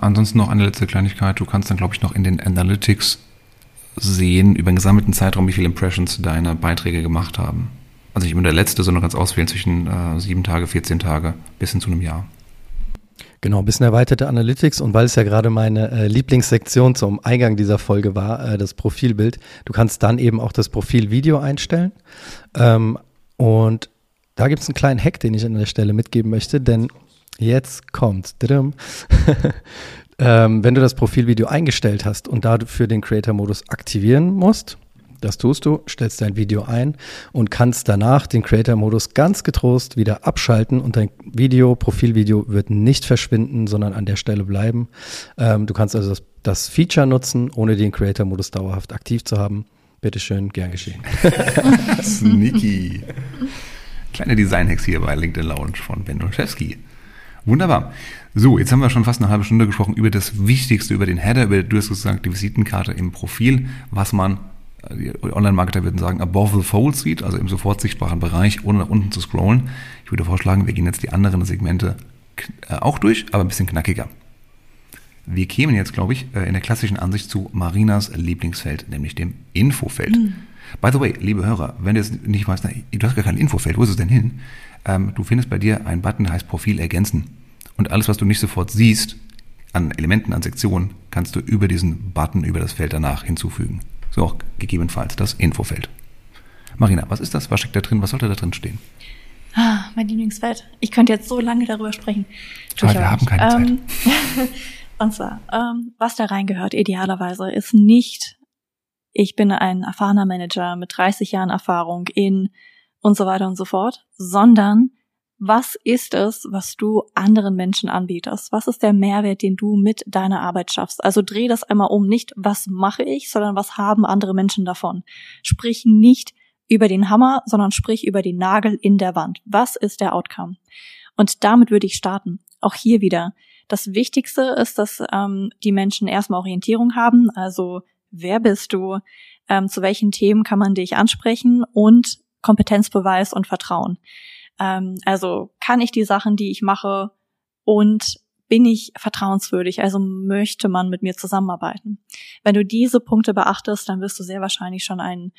Ansonsten noch eine letzte Kleinigkeit. Du kannst dann, glaube ich, noch in den Analytics sehen über den gesammelten Zeitraum, wie viele Impressions deine Beiträge gemacht haben. Also nicht immer der letzte, sondern ganz auswählen zwischen äh, sieben Tage, 14 Tage bis hin zu einem Jahr. Genau, ein bisschen erweiterte Analytics und weil es ja gerade meine äh, Lieblingssektion zum Eingang dieser Folge war, äh, das Profilbild, du kannst dann eben auch das Profilvideo einstellen. Ähm, und da gibt es einen kleinen Hack, den ich an der Stelle mitgeben möchte, denn jetzt kommt. Ähm, wenn du das Profilvideo eingestellt hast und dafür den Creator-Modus aktivieren musst, das tust du, stellst dein Video ein und kannst danach den Creator-Modus ganz getrost wieder abschalten und dein Video, Profilvideo wird nicht verschwinden, sondern an der Stelle bleiben. Ähm, du kannst also das, das Feature nutzen, ohne den Creator-Modus dauerhaft aktiv zu haben. Bitteschön, gern geschehen. Sneaky. Kleine Design-Hacks hier bei LinkedIn Lounge von Ben Olszewski. Wunderbar. So, jetzt haben wir schon fast eine halbe Stunde gesprochen über das Wichtigste, über den Header, über, du hast gesagt, die Visitenkarte im Profil, was man, die Online-Marketer würden sagen, above the fold sieht, also im sofort sichtbaren Bereich, ohne nach unten zu scrollen. Ich würde vorschlagen, wir gehen jetzt die anderen Segmente äh, auch durch, aber ein bisschen knackiger. Wir kämen jetzt, glaube ich, äh, in der klassischen Ansicht zu Marinas Lieblingsfeld, nämlich dem Infofeld. Mhm. By the way, liebe Hörer, wenn du jetzt nicht weißt, na, du hast gar kein Infofeld, wo ist es denn hin? Ähm, du findest bei dir einen Button, der heißt Profil ergänzen. Und alles, was du nicht sofort siehst, an Elementen, an Sektionen, kannst du über diesen Button, über das Feld danach hinzufügen. So auch gegebenenfalls das Infofeld. Marina, was ist das? Was steckt da drin? Was sollte da drin stehen? Ah, mein Lieblingsfeld. Ich könnte jetzt so lange darüber sprechen. Aber wir haben keine ähm, Zeit. und zwar, ähm, was da reingehört, idealerweise, ist nicht, ich bin ein erfahrener Manager mit 30 Jahren Erfahrung in und so weiter und so fort, sondern was ist es, was du anderen Menschen anbietest? Was ist der Mehrwert, den du mit deiner Arbeit schaffst? Also dreh das einmal um, nicht was mache ich, sondern was haben andere Menschen davon? Sprich nicht über den Hammer, sondern sprich über den Nagel in der Wand. Was ist der Outcome? Und damit würde ich starten. Auch hier wieder. Das Wichtigste ist, dass ähm, die Menschen erstmal Orientierung haben. Also wer bist du? Ähm, zu welchen Themen kann man dich ansprechen? Und Kompetenzbeweis und Vertrauen. Ähm, also kann ich die Sachen, die ich mache und bin ich vertrauenswürdig, also möchte man mit mir zusammenarbeiten. Wenn du diese Punkte beachtest, dann wirst du sehr wahrscheinlich schon einen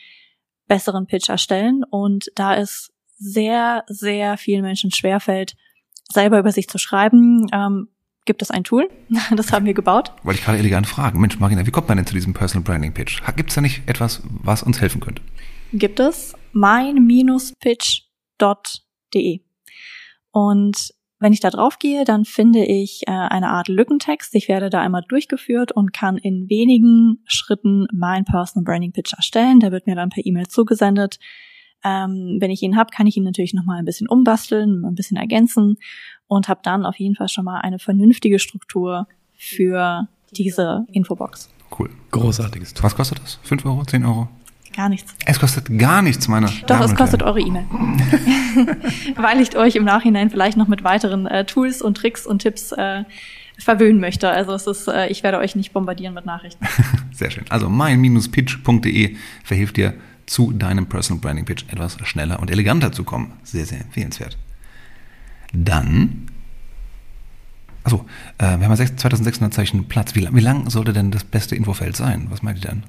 besseren Pitch erstellen und da es sehr, sehr vielen Menschen schwerfällt, selber über sich zu schreiben, ähm, gibt es ein Tool. Das haben wir gebaut. Wollte ich gerade elegant fragen. Mensch, Marina, wie kommt man denn zu diesem Personal Branding Pitch? Gibt es da nicht etwas, was uns helfen könnte? Gibt es mein-pitch.de. Und wenn ich da drauf gehe, dann finde ich äh, eine Art Lückentext. Ich werde da einmal durchgeführt und kann in wenigen Schritten mein Personal Branding Pitch erstellen. Der wird mir dann per E-Mail zugesendet. Ähm, wenn ich ihn habe, kann ich ihn natürlich nochmal ein bisschen umbasteln, ein bisschen ergänzen und habe dann auf jeden Fall schon mal eine vernünftige Struktur für diese Infobox. Cool. Großartiges. Was kostet das? 5 Euro? 10 Euro? Gar nichts. Es kostet gar nichts, meine Doch, Damen es kostet eure E-Mail. Weil ich euch im Nachhinein vielleicht noch mit weiteren äh, Tools und Tricks und Tipps äh, verwöhnen möchte. Also es ist, äh, ich werde euch nicht bombardieren mit Nachrichten. Sehr schön. Also mein-pitch.de verhilft dir zu deinem Personal Branding Pitch etwas schneller und eleganter zu kommen. Sehr, sehr empfehlenswert. Dann, also äh, wir haben 2600 Zeichen Platz. Wie, wie lang sollte denn das beste Infofeld sein? Was meint ihr denn?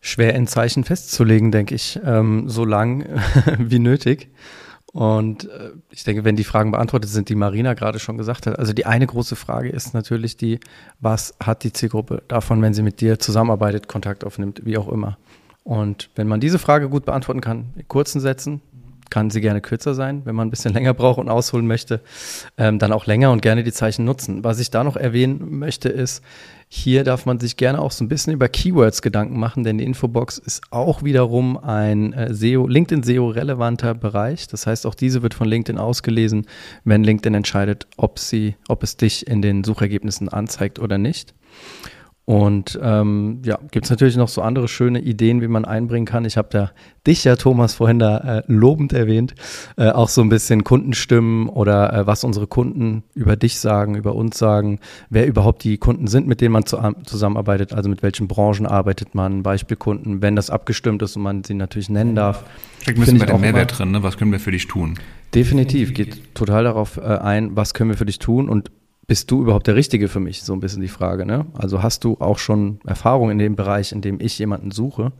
Schwer in Zeichen festzulegen, denke ich, ähm, so lang wie nötig. Und äh, ich denke, wenn die Fragen beantwortet sind, die Marina gerade schon gesagt hat, also die eine große Frage ist natürlich die, was hat die Zielgruppe davon, wenn sie mit dir zusammenarbeitet, Kontakt aufnimmt, wie auch immer. Und wenn man diese Frage gut beantworten kann, in kurzen Sätzen, kann sie gerne kürzer sein, wenn man ein bisschen länger braucht und ausholen möchte, ähm, dann auch länger und gerne die Zeichen nutzen. Was ich da noch erwähnen möchte, ist, hier darf man sich gerne auch so ein bisschen über Keywords Gedanken machen, denn die Infobox ist auch wiederum ein äh, SEO, LinkedIn SEO relevanter Bereich. Das heißt, auch diese wird von LinkedIn ausgelesen, wenn LinkedIn entscheidet, ob sie, ob es dich in den Suchergebnissen anzeigt oder nicht. Und ähm, ja, gibt es natürlich noch so andere schöne Ideen, wie man einbringen kann. Ich habe da dich ja, Thomas, vorhin da äh, lobend erwähnt. Äh, auch so ein bisschen Kundenstimmen oder äh, was unsere Kunden über dich sagen, über uns sagen, wer überhaupt die Kunden sind, mit denen man zu, zusammenarbeitet, also mit welchen Branchen arbeitet man, Beispielkunden, wenn das abgestimmt ist und man sie natürlich nennen darf. Steckt ein bisschen bei dem Mehrwert drin, ne? was können wir für dich tun? Definitiv, geht total darauf äh, ein, was können wir für dich tun und bist du überhaupt der Richtige für mich? So ein bisschen die Frage. Ne? Also hast du auch schon Erfahrung in dem Bereich, in dem ich jemanden suche?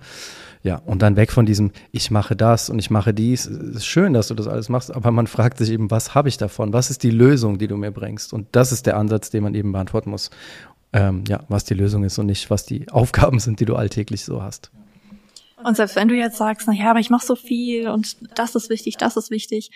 Ja, und dann weg von diesem, ich mache das und ich mache dies. Es ist schön, dass du das alles machst, aber man fragt sich eben, was habe ich davon? Was ist die Lösung, die du mir bringst? Und das ist der Ansatz, den man eben beantworten muss. Ähm, ja, was die Lösung ist und nicht, was die Aufgaben sind, die du alltäglich so hast. Und selbst wenn du jetzt sagst, na ja, aber ich mache so viel und das ist wichtig, das ist wichtig.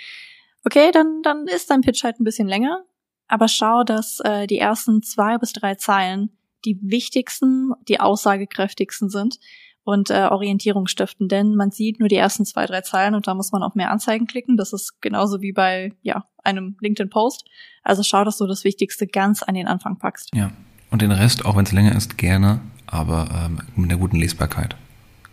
Okay, dann, dann ist dein Pitch halt ein bisschen länger, aber schau, dass äh, die ersten zwei bis drei Zeilen die wichtigsten, die aussagekräftigsten sind und äh, Orientierung stiften, denn man sieht nur die ersten zwei, drei Zeilen und da muss man auf mehr Anzeigen klicken. Das ist genauso wie bei ja, einem LinkedIn-Post. Also schau, dass du das Wichtigste ganz an den Anfang packst. Ja. Und den Rest, auch wenn es länger ist, gerne, aber ähm, mit einer guten Lesbarkeit.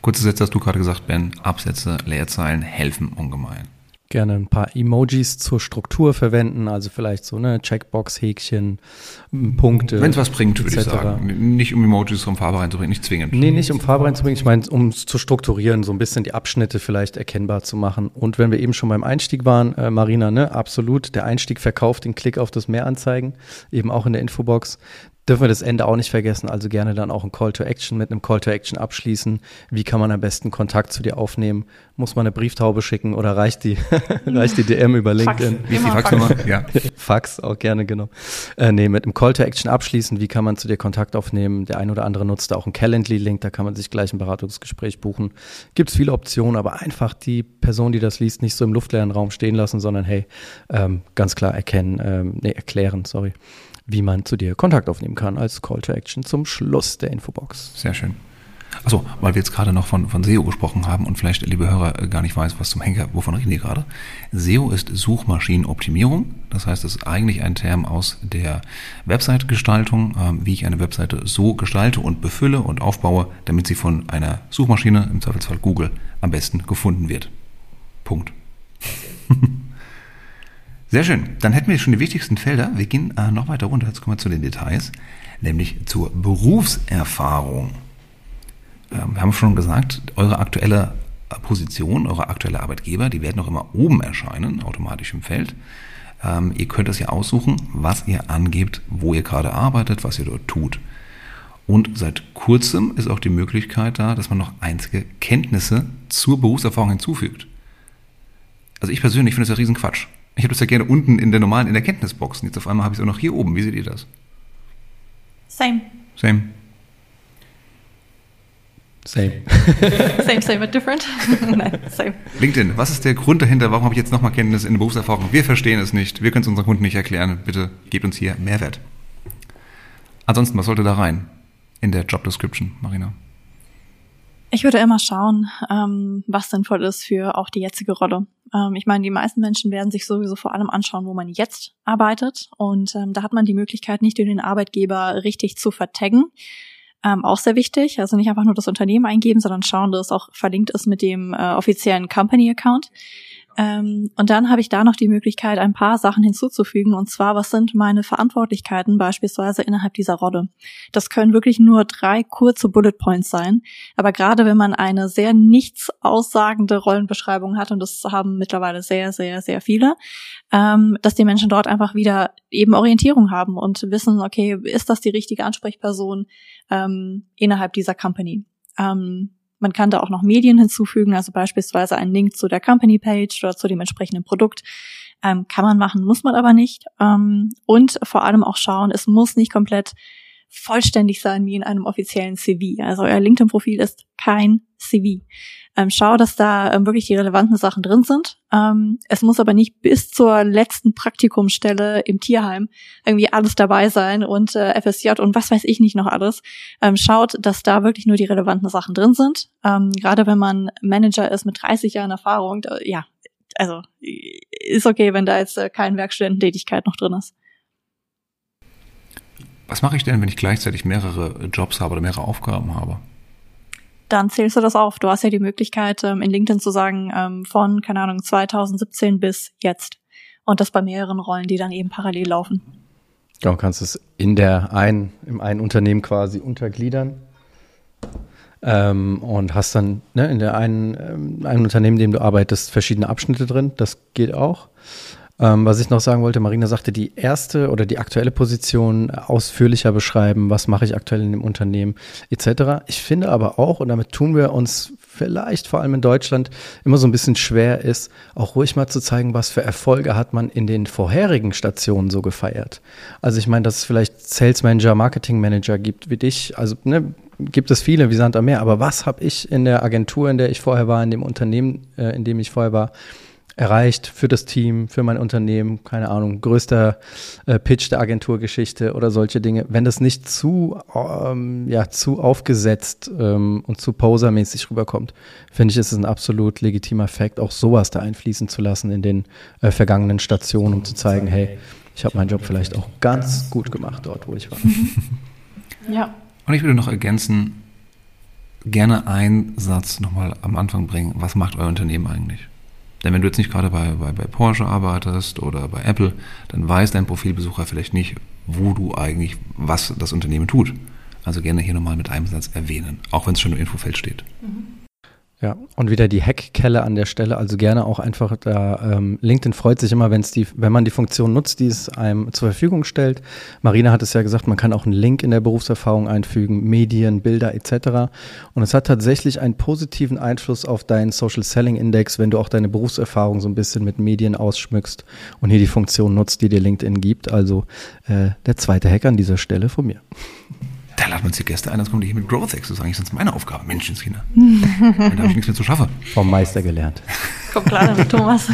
Kurze Sätze hast du gerade gesagt, Ben. Absätze, Leerzeilen helfen ungemein gerne ein paar Emojis zur Struktur verwenden, also vielleicht so eine Checkbox, Häkchen, Punkte. Wenn es was bringt, würde ich sagen. Nicht um Emojis um Farbe reinzubringen, nicht zwingend. Nee, nicht um Farbe reinzubringen, ich meine, um es zu strukturieren, so ein bisschen die Abschnitte vielleicht erkennbar zu machen. Und wenn wir eben schon beim Einstieg waren, äh, Marina, ne, absolut, der Einstieg verkauft den Klick auf das Mehr anzeigen, eben auch in der Infobox dürfen wir das Ende auch nicht vergessen. Also gerne dann auch ein Call to Action mit einem Call to Action abschließen. Wie kann man am besten Kontakt zu dir aufnehmen? Muss man eine Brieftaube schicken oder reicht die, reicht die DM über LinkedIn? Fax. Wie ist die Faxnummer? Ja. Fax auch gerne, genau. Äh, nee, mit einem Call to Action abschließen. Wie kann man zu dir Kontakt aufnehmen? Der ein oder andere nutzt da auch einen Calendly-Link. Da kann man sich gleich ein Beratungsgespräch buchen. Gibt es viele Optionen, aber einfach die Person, die das liest, nicht so im luftleeren Raum stehen lassen, sondern hey, ähm, ganz klar erkennen, ähm, nee, erklären, sorry wie man zu dir Kontakt aufnehmen kann als Call to Action zum Schluss der Infobox. Sehr schön. Also, weil wir jetzt gerade noch von, von SEO gesprochen haben und vielleicht, liebe Hörer, äh, gar nicht weiß, was zum Henker, wovon reden die gerade. SEO ist Suchmaschinenoptimierung. Das heißt, es ist eigentlich ein Term aus der Website-Gestaltung, äh, wie ich eine Webseite so gestalte und befülle und aufbaue, damit sie von einer Suchmaschine, im Zweifelsfall Google, am besten gefunden wird. Punkt. Sehr schön. Dann hätten wir schon die wichtigsten Felder. Wir gehen äh, noch weiter runter. Jetzt kommen wir zu den Details, nämlich zur Berufserfahrung. Ähm, wir haben schon gesagt, eure aktuelle Position, eure aktuelle Arbeitgeber, die werden noch immer oben erscheinen, automatisch im Feld. Ähm, ihr könnt es ja aussuchen, was ihr angebt, wo ihr gerade arbeitet, was ihr dort tut. Und seit kurzem ist auch die Möglichkeit da, dass man noch einzige Kenntnisse zur Berufserfahrung hinzufügt. Also ich persönlich finde das ja riesen Quatsch. Ich habe das ja gerne unten in der normalen, in der Kenntnisbox. Und jetzt auf einmal habe ich es auch noch hier oben. Wie seht ihr das? Same. Same. Same. same, same, but different. Nein, same. LinkedIn, was ist der Grund dahinter? Warum habe ich jetzt nochmal Kenntnis in der Berufserfahrung? Wir verstehen es nicht. Wir können es unseren Kunden nicht erklären. Bitte gebt uns hier Mehrwert. Ansonsten, was sollte da rein in der Job Description, Marina? Ich würde immer schauen, ähm, was sinnvoll ist für auch die jetzige Rolle. Ähm, ich meine, die meisten Menschen werden sich sowieso vor allem anschauen, wo man jetzt arbeitet. Und ähm, da hat man die Möglichkeit, nicht nur den Arbeitgeber richtig zu vertaggen. Ähm, auch sehr wichtig. Also nicht einfach nur das Unternehmen eingeben, sondern schauen, dass es auch verlinkt ist mit dem äh, offiziellen Company-Account. Ähm, und dann habe ich da noch die Möglichkeit, ein paar Sachen hinzuzufügen. Und zwar, was sind meine Verantwortlichkeiten beispielsweise innerhalb dieser Rolle? Das können wirklich nur drei kurze Bullet Points sein. Aber gerade wenn man eine sehr nichts aussagende Rollenbeschreibung hat, und das haben mittlerweile sehr, sehr, sehr viele, ähm, dass die Menschen dort einfach wieder eben Orientierung haben und wissen, okay, ist das die richtige Ansprechperson ähm, innerhalb dieser Company? Ähm, man kann da auch noch Medien hinzufügen, also beispielsweise einen Link zu der Company Page oder zu dem entsprechenden Produkt. Ähm, kann man machen, muss man aber nicht. Ähm, und vor allem auch schauen, es muss nicht komplett vollständig sein wie in einem offiziellen CV. Also euer LinkedIn-Profil ist kein CV. Ähm, schau, dass da ähm, wirklich die relevanten Sachen drin sind. Ähm, es muss aber nicht bis zur letzten Praktikumsstelle im Tierheim irgendwie alles dabei sein und äh, FSJ und was weiß ich nicht noch alles. Ähm, schaut, dass da wirklich nur die relevanten Sachen drin sind. Ähm, gerade wenn man Manager ist mit 30 Jahren Erfahrung, da, ja, also ist okay, wenn da jetzt äh, kein Werkstudententätigkeit noch drin ist. Was mache ich denn, wenn ich gleichzeitig mehrere Jobs habe oder mehrere Aufgaben habe? Dann zählst du das auf. Du hast ja die Möglichkeit, ähm, in LinkedIn zu sagen, ähm, von, keine Ahnung, 2017 bis jetzt. Und das bei mehreren Rollen, die dann eben parallel laufen. Genau, kannst es in der einen, im einen Unternehmen quasi untergliedern. Ähm, und hast dann ne, in der einen, ähm, einen Unternehmen, in dem du arbeitest, verschiedene Abschnitte drin. Das geht auch. Ähm, was ich noch sagen wollte, Marina sagte, die erste oder die aktuelle Position ausführlicher beschreiben, was mache ich aktuell in dem Unternehmen etc. Ich finde aber auch, und damit tun wir uns vielleicht vor allem in Deutschland immer so ein bisschen schwer ist, auch ruhig mal zu zeigen, was für Erfolge hat man in den vorherigen Stationen so gefeiert. Also ich meine, dass es vielleicht Sales Manager, Marketing Manager gibt wie dich, also ne, gibt es viele wie Sand am Meer, aber was habe ich in der Agentur, in der ich vorher war, in dem Unternehmen, äh, in dem ich vorher war, erreicht für das Team, für mein Unternehmen, keine Ahnung, größter äh, Pitch der Agenturgeschichte oder solche Dinge. Wenn das nicht zu, ähm, ja, zu aufgesetzt ähm, und zu posermäßig rüberkommt, finde ich, ist es ein absolut legitimer Fakt, auch sowas da einfließen zu lassen in den äh, vergangenen Stationen, um zu zeigen, hey, ich habe meinen Job vielleicht auch ganz gut gemacht dort, wo ich war. Ja. Und ich würde noch ergänzen, gerne einen Satz nochmal am Anfang bringen. Was macht euer Unternehmen eigentlich? Denn wenn du jetzt nicht gerade bei, bei, bei Porsche arbeitest oder bei Apple, dann weiß dein Profilbesucher vielleicht nicht, wo du eigentlich, was das Unternehmen tut. Also gerne hier nochmal mit einem Satz erwähnen, auch wenn es schon im Infofeld steht. Mhm. Ja, und wieder die Hackkelle an der Stelle, also gerne auch einfach da, ähm, LinkedIn freut sich immer, wenn's die, wenn man die Funktion nutzt, die es einem zur Verfügung stellt. Marina hat es ja gesagt, man kann auch einen Link in der Berufserfahrung einfügen, Medien, Bilder etc. Und es hat tatsächlich einen positiven Einfluss auf deinen Social Selling Index, wenn du auch deine Berufserfahrung so ein bisschen mit Medien ausschmückst und hier die Funktion nutzt, die dir LinkedIn gibt. Also äh, der zweite Hack an dieser Stelle von mir. Da laden wir uns die Gäste ein, das kommt hier mit Growth Hacks. Das ist eigentlich sonst meine Aufgabe. Menschenskinder. da habe ich nichts mehr zu schaffen. Vom Meister gelernt. Kommt klar damit, Thomas.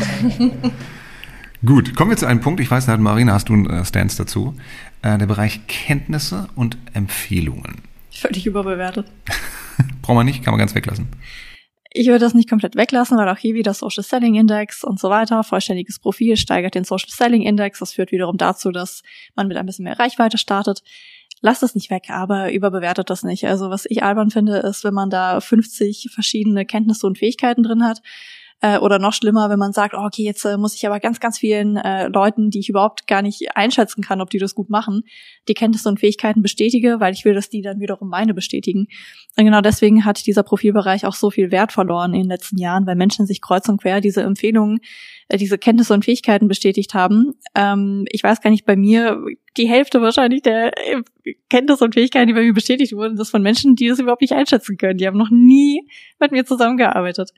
Gut, kommen wir zu einem Punkt. Ich weiß, da hat Marina, hast du einen äh, Stance dazu. Äh, der Bereich Kenntnisse und Empfehlungen. Völlig überbewertet. Braucht man nicht, kann man ganz weglassen. Ich würde das nicht komplett weglassen, weil auch hier wieder Social Selling Index und so weiter, vollständiges Profil steigert den Social Selling Index. Das führt wiederum dazu, dass man mit ein bisschen mehr Reichweite startet lasst es nicht weg, aber überbewertet das nicht. Also was ich albern finde, ist, wenn man da 50 verschiedene Kenntnisse und Fähigkeiten drin hat. Äh, oder noch schlimmer, wenn man sagt, oh, okay, jetzt äh, muss ich aber ganz, ganz vielen äh, Leuten, die ich überhaupt gar nicht einschätzen kann, ob die das gut machen, die Kenntnisse und Fähigkeiten bestätige, weil ich will, dass die dann wiederum meine bestätigen. Und genau deswegen hat dieser Profilbereich auch so viel Wert verloren in den letzten Jahren, weil Menschen sich kreuz und quer diese Empfehlungen diese Kenntnisse und Fähigkeiten bestätigt haben. Ähm, ich weiß gar nicht, bei mir die Hälfte wahrscheinlich der äh, Kenntnisse und Fähigkeiten, die bei mir bestätigt wurden, das von Menschen, die das überhaupt nicht einschätzen können. Die haben noch nie mit mir zusammengearbeitet.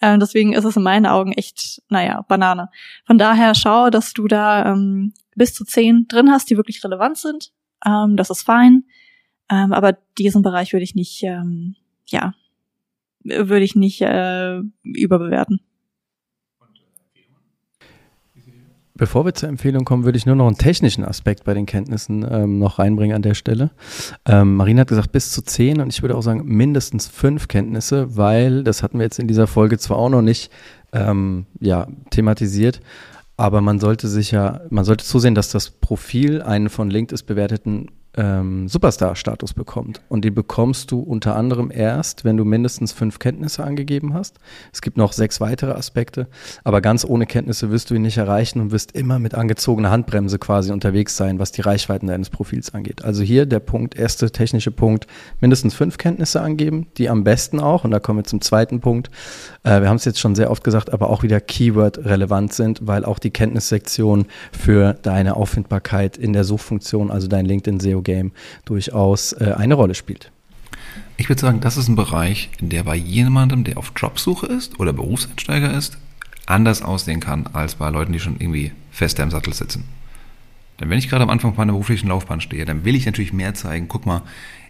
Ähm, deswegen ist es in meinen Augen echt, naja, Banane. Von daher schau, dass du da ähm, bis zu zehn drin hast, die wirklich relevant sind. Ähm, das ist fein. Ähm, aber diesen Bereich würde ich nicht, ähm, ja, würde ich nicht äh, überbewerten. Bevor wir zur Empfehlung kommen, würde ich nur noch einen technischen Aspekt bei den Kenntnissen ähm, noch reinbringen an der Stelle. Ähm, Marina hat gesagt bis zu zehn und ich würde auch sagen mindestens fünf Kenntnisse, weil das hatten wir jetzt in dieser Folge zwar auch noch nicht ähm, ja, thematisiert, aber man sollte sich ja, man sollte zusehen, dass das Profil einen von LinkedIn bewerteten ähm, Superstar-Status bekommt. Und die bekommst du unter anderem erst, wenn du mindestens fünf Kenntnisse angegeben hast. Es gibt noch sechs weitere Aspekte, aber ganz ohne Kenntnisse wirst du ihn nicht erreichen und wirst immer mit angezogener Handbremse quasi unterwegs sein, was die Reichweiten deines Profils angeht. Also hier der Punkt, erste technische Punkt, mindestens fünf Kenntnisse angeben, die am besten auch, und da kommen wir zum zweiten Punkt, äh, wir haben es jetzt schon sehr oft gesagt, aber auch wieder Keyword relevant sind, weil auch die Kenntnissektion für deine Auffindbarkeit in der Suchfunktion, also dein LinkedIn SEO Game, durchaus äh, eine Rolle spielt. Ich würde sagen, das ist ein Bereich, der bei jemandem, der auf Jobsuche ist oder Berufseinsteiger ist, anders aussehen kann als bei Leuten, die schon irgendwie fester im Sattel sitzen. Denn wenn ich gerade am Anfang meiner beruflichen Laufbahn stehe, dann will ich natürlich mehr zeigen, guck mal,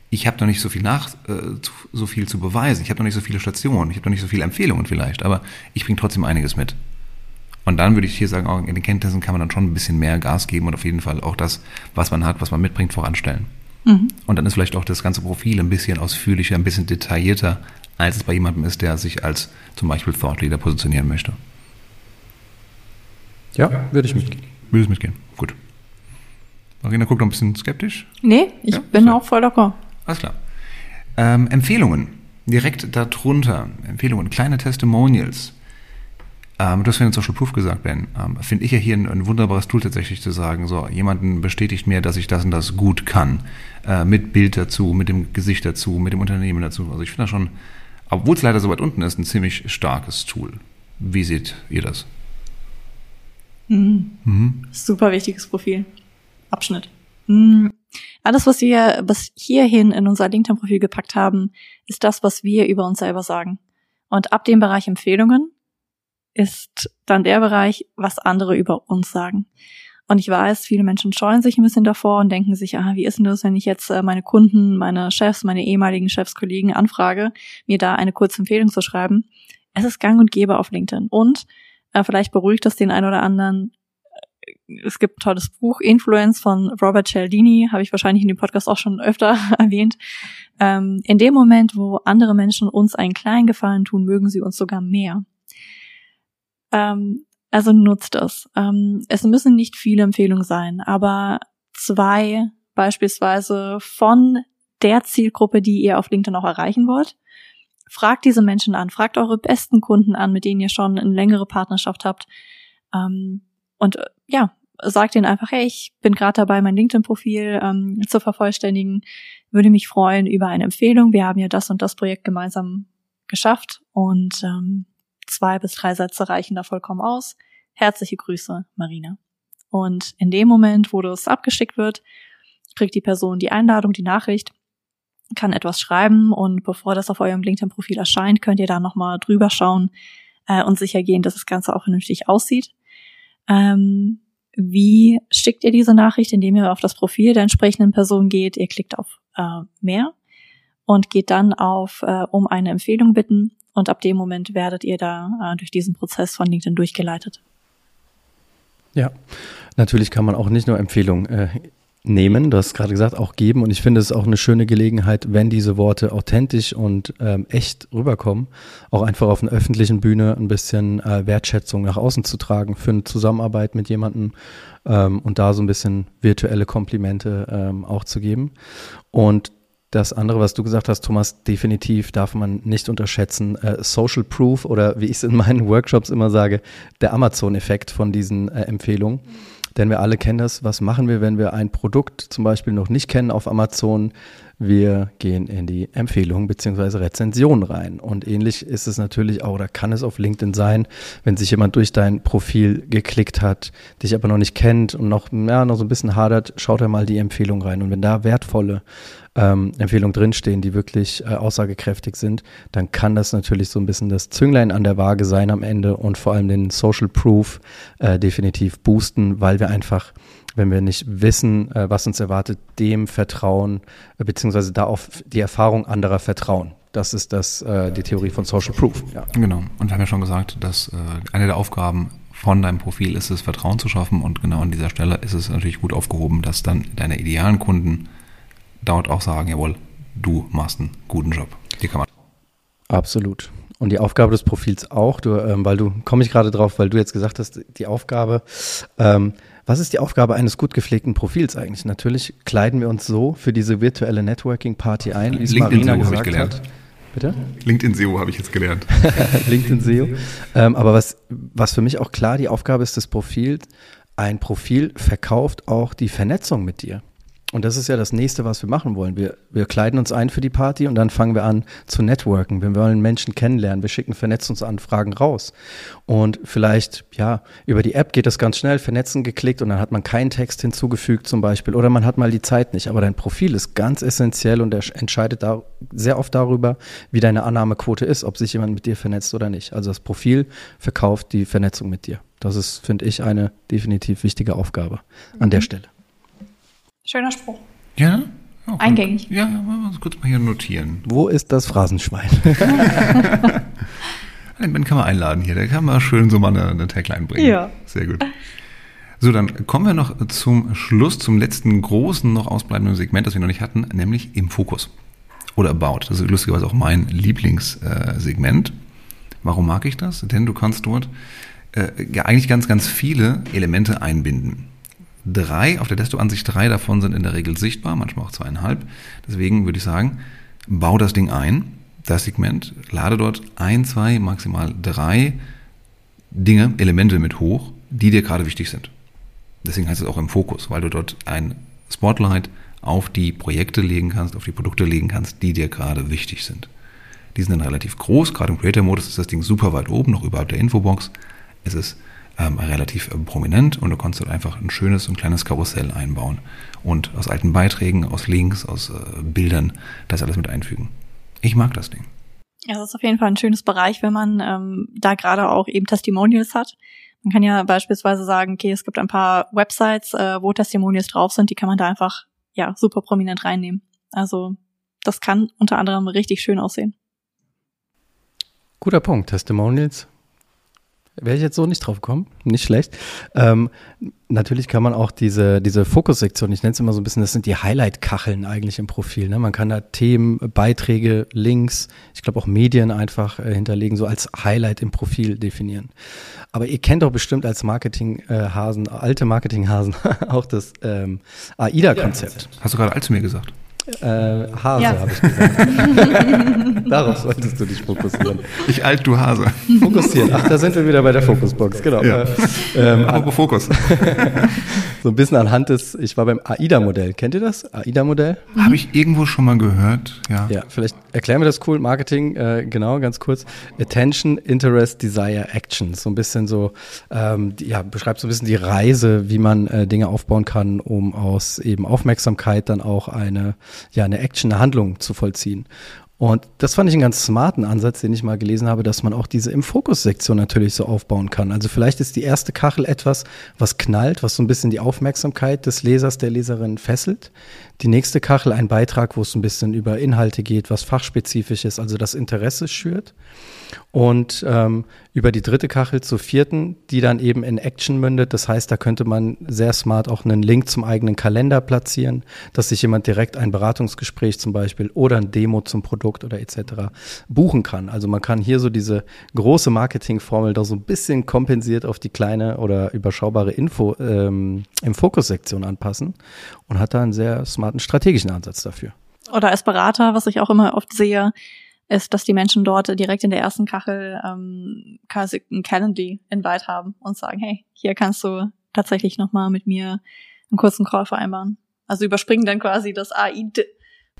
ich habe noch nicht so viel nach, äh, so viel zu beweisen, ich habe noch nicht so viele Stationen, ich habe noch nicht so viele Empfehlungen vielleicht, aber ich bringe trotzdem einiges mit. Und dann würde ich hier sagen, auch in den Kenntnissen kann man dann schon ein bisschen mehr Gas geben und auf jeden Fall auch das, was man hat, was man mitbringt, voranstellen. Mhm. Und dann ist vielleicht auch das ganze Profil ein bisschen ausführlicher, ein bisschen detaillierter, als es bei jemandem ist, der sich als zum Beispiel Thought Leader positionieren möchte. Ja, würde ich mitgehen. Würde es mitgehen. Gut. Marina guckt noch ein bisschen skeptisch. Nee, ich ja, bin so. auch voll locker. Alles klar. Ähm, Empfehlungen. Direkt darunter. Empfehlungen, kleine Testimonials. Ähm, du hast vorhin Social Proof gesagt, Ben. Ähm, Finde ich ja hier ein, ein, wunderbares Tool tatsächlich zu sagen, so, jemanden bestätigt mir, dass ich das und das gut kann. Äh, mit Bild dazu, mit dem Gesicht dazu, mit dem Unternehmen dazu. Also ich finde das schon, obwohl es leider so weit unten ist, ein ziemlich starkes Tool. Wie seht ihr das? Mhm. Mhm. Super wichtiges Profil. Abschnitt. Mhm. Alles, was wir bis hierhin in unser LinkedIn-Profil gepackt haben, ist das, was wir über uns selber sagen. Und ab dem Bereich Empfehlungen ist dann der Bereich, was andere über uns sagen. Und ich weiß, viele Menschen scheuen sich ein bisschen davor und denken sich, ah, wie ist denn das, wenn ich jetzt äh, meine Kunden, meine Chefs, meine ehemaligen Chefskollegen anfrage, mir da eine kurze Empfehlung zu schreiben. Es ist gang und gäbe auf LinkedIn. Und äh, vielleicht beruhigt das den einen oder anderen. Es gibt ein tolles Buch, Influence von Robert Cialdini, habe ich wahrscheinlich in dem Podcast auch schon öfter erwähnt. Ähm, in dem Moment, wo andere Menschen uns einen kleinen Gefallen tun, mögen sie uns sogar mehr. Ähm, also nutzt es. Ähm, es müssen nicht viele Empfehlungen sein, aber zwei beispielsweise von der Zielgruppe, die ihr auf LinkedIn auch erreichen wollt. Fragt diese Menschen an, fragt eure besten Kunden an, mit denen ihr schon eine längere Partnerschaft habt. Ähm, und äh, ja, sagt ihnen einfach, hey, ich bin gerade dabei, mein LinkedIn-Profil ähm, zu vervollständigen. Würde mich freuen über eine Empfehlung. Wir haben ja das und das Projekt gemeinsam geschafft und ähm, zwei bis drei Sätze reichen da vollkommen aus. Herzliche Grüße, Marina. Und in dem Moment, wo das abgeschickt wird, kriegt die Person die Einladung, die Nachricht, kann etwas schreiben und bevor das auf eurem LinkedIn-Profil erscheint, könnt ihr da nochmal drüber schauen äh, und sicher gehen, dass das Ganze auch vernünftig aussieht. Ähm, wie schickt ihr diese Nachricht, indem ihr auf das Profil der entsprechenden Person geht? Ihr klickt auf äh, mehr und geht dann auf äh, um eine Empfehlung bitten und ab dem Moment werdet ihr da äh, durch diesen Prozess von LinkedIn durchgeleitet. Ja, natürlich kann man auch nicht nur Empfehlungen äh, nehmen, du hast gerade gesagt, auch geben. Und ich finde es auch eine schöne Gelegenheit, wenn diese Worte authentisch und ähm, echt rüberkommen, auch einfach auf einer öffentlichen Bühne ein bisschen äh, Wertschätzung nach außen zu tragen für eine Zusammenarbeit mit jemandem ähm, und da so ein bisschen virtuelle Komplimente ähm, auch zu geben. Und das andere, was du gesagt hast, Thomas, definitiv darf man nicht unterschätzen. Äh, Social Proof oder wie ich es in meinen Workshops immer sage, der Amazon-Effekt von diesen äh, Empfehlungen. Denn wir alle kennen das. Was machen wir, wenn wir ein Produkt zum Beispiel noch nicht kennen auf Amazon? Wir gehen in die Empfehlungen beziehungsweise Rezensionen rein. Und ähnlich ist es natürlich auch oder kann es auf LinkedIn sein, wenn sich jemand durch dein Profil geklickt hat, dich aber noch nicht kennt und noch, ja, noch so ein bisschen hadert, schaut er mal die Empfehlung rein. Und wenn da wertvolle ähm, Empfehlungen drinstehen, die wirklich äh, aussagekräftig sind, dann kann das natürlich so ein bisschen das Zünglein an der Waage sein am Ende und vor allem den Social Proof äh, definitiv boosten, weil wir einfach wenn wir nicht wissen, äh, was uns erwartet, dem vertrauen, äh, beziehungsweise da auf die Erfahrung anderer vertrauen. Das ist das, äh, die Theorie von Social Proof. Ja. Genau. Und wir haben ja schon gesagt, dass äh, eine der Aufgaben von deinem Profil ist es, Vertrauen zu schaffen. Und genau an dieser Stelle ist es natürlich gut aufgehoben, dass dann deine idealen Kunden dort auch sagen, jawohl, du machst einen guten Job. Die kann man. Absolut. Und die Aufgabe des Profils auch, du, ähm, weil du, komme ich gerade drauf, weil du jetzt gesagt hast, die Aufgabe, ähm, was ist die Aufgabe eines gut gepflegten Profils eigentlich? Natürlich kleiden wir uns so für diese virtuelle Networking-Party ein, wie es Marina gesagt ich gelernt. hat. Bitte? LinkedIn SEO habe ich jetzt gelernt. LinkedIn SEO. Ähm, aber was, was für mich auch klar die Aufgabe ist des Profils, ein Profil verkauft auch die Vernetzung mit dir. Und das ist ja das nächste, was wir machen wollen. Wir, wir kleiden uns ein für die Party und dann fangen wir an zu networken. Wir wollen Menschen kennenlernen. Wir schicken Vernetzungsanfragen raus. Und vielleicht, ja, über die App geht das ganz schnell, vernetzen geklickt und dann hat man keinen Text hinzugefügt zum Beispiel. Oder man hat mal die Zeit nicht. Aber dein Profil ist ganz essentiell und er entscheidet da sehr oft darüber, wie deine Annahmequote ist, ob sich jemand mit dir vernetzt oder nicht. Also das Profil verkauft die Vernetzung mit dir. Das ist, finde ich, eine definitiv wichtige Aufgabe an der mhm. Stelle. Schöner Spruch. Ja? Oh, Eingängig. Ja, mal kurz mal hier notieren. Wo ist das Phrasenschwein? Den kann man einladen hier, der kann mal schön so mal eine, eine Tagline bringen. Ja. Sehr gut. So, dann kommen wir noch zum Schluss, zum letzten großen, noch ausbleibenden Segment, das wir noch nicht hatten, nämlich im Fokus. Oder About. Das ist lustigerweise auch mein Lieblingssegment. Warum mag ich das? Denn du kannst dort äh, ja eigentlich ganz, ganz viele Elemente einbinden. Drei, auf der Desktop-Ansicht drei davon sind in der Regel sichtbar, manchmal auch zweieinhalb. Deswegen würde ich sagen, bau das Ding ein, das Segment, lade dort ein, zwei, maximal drei Dinge, Elemente mit hoch, die dir gerade wichtig sind. Deswegen heißt es auch im Fokus, weil du dort ein Spotlight auf die Projekte legen kannst, auf die Produkte legen kannst, die dir gerade wichtig sind. Die sind dann relativ groß, gerade im Creator-Modus ist das Ding super weit oben, noch überhalb der Infobox. Es ist ähm, relativ äh, prominent und du kannst dort einfach ein schönes und kleines Karussell einbauen und aus alten Beiträgen, aus Links, aus äh, Bildern das alles mit einfügen. Ich mag das Ding. Ja, das ist auf jeden Fall ein schönes Bereich, wenn man ähm, da gerade auch eben Testimonials hat. Man kann ja beispielsweise sagen, okay, es gibt ein paar Websites, äh, wo Testimonials drauf sind, die kann man da einfach ja super prominent reinnehmen. Also das kann unter anderem richtig schön aussehen. Guter Punkt. Testimonials Wäre ich jetzt so nicht drauf gekommen, nicht schlecht. Ähm, natürlich kann man auch diese, diese Fokussektion, ich nenne es immer so ein bisschen, das sind die Highlight-Kacheln eigentlich im Profil. Ne? Man kann da Themen, Beiträge, Links, ich glaube auch Medien einfach äh, hinterlegen, so als Highlight im Profil definieren. Aber ihr kennt doch bestimmt als Marketinghasen, alte Marketinghasen, auch das ähm, AIDA-Konzept. Hast du gerade alt zu mir gesagt? Äh, Hase, ja. habe ich gesagt. Darauf solltest du dich fokussieren. Ich alt, du Hase. Fokussieren. Ach, da sind wir wieder bei der Fokusbox, genau. Ja. Ähm, Apropos Fokus. so ein bisschen anhand des, ich war beim AIDA-Modell. Kennt ihr das? AIDA-Modell? Habe ich irgendwo schon mal gehört, ja. Ja, vielleicht erklären wir das cool. Marketing, äh, genau, ganz kurz. Attention, Interest, Desire, Action. So ein bisschen so, ähm, ja, beschreibt so ein bisschen die Reise, wie man äh, Dinge aufbauen kann, um aus eben Aufmerksamkeit dann auch eine ja, eine Action, eine Handlung zu vollziehen. Und das fand ich einen ganz smarten Ansatz, den ich mal gelesen habe, dass man auch diese im Fokus-Sektion natürlich so aufbauen kann. Also vielleicht ist die erste Kachel etwas, was knallt, was so ein bisschen die Aufmerksamkeit des Lesers, der Leserin fesselt. Die nächste Kachel ein Beitrag, wo es ein bisschen über Inhalte geht, was fachspezifisch ist, also das Interesse schürt. Und ähm, über die dritte Kachel zur vierten, die dann eben in Action mündet. Das heißt, da könnte man sehr smart auch einen Link zum eigenen Kalender platzieren, dass sich jemand direkt ein Beratungsgespräch zum Beispiel oder ein Demo zum Produkt oder etc. buchen kann. Also man kann hier so diese große Marketingformel da so ein bisschen kompensiert auf die kleine oder überschaubare Info ähm, im Fokussektion anpassen und hat da einen sehr smarten strategischen Ansatz dafür. Oder als Berater, was ich auch immer oft sehe, ist, dass die Menschen dort direkt in der ersten Kachel ähm, quasi ein Calendly-Invite haben und sagen, hey, hier kannst du tatsächlich nochmal mit mir einen kurzen Call vereinbaren. Also überspringen dann quasi das AI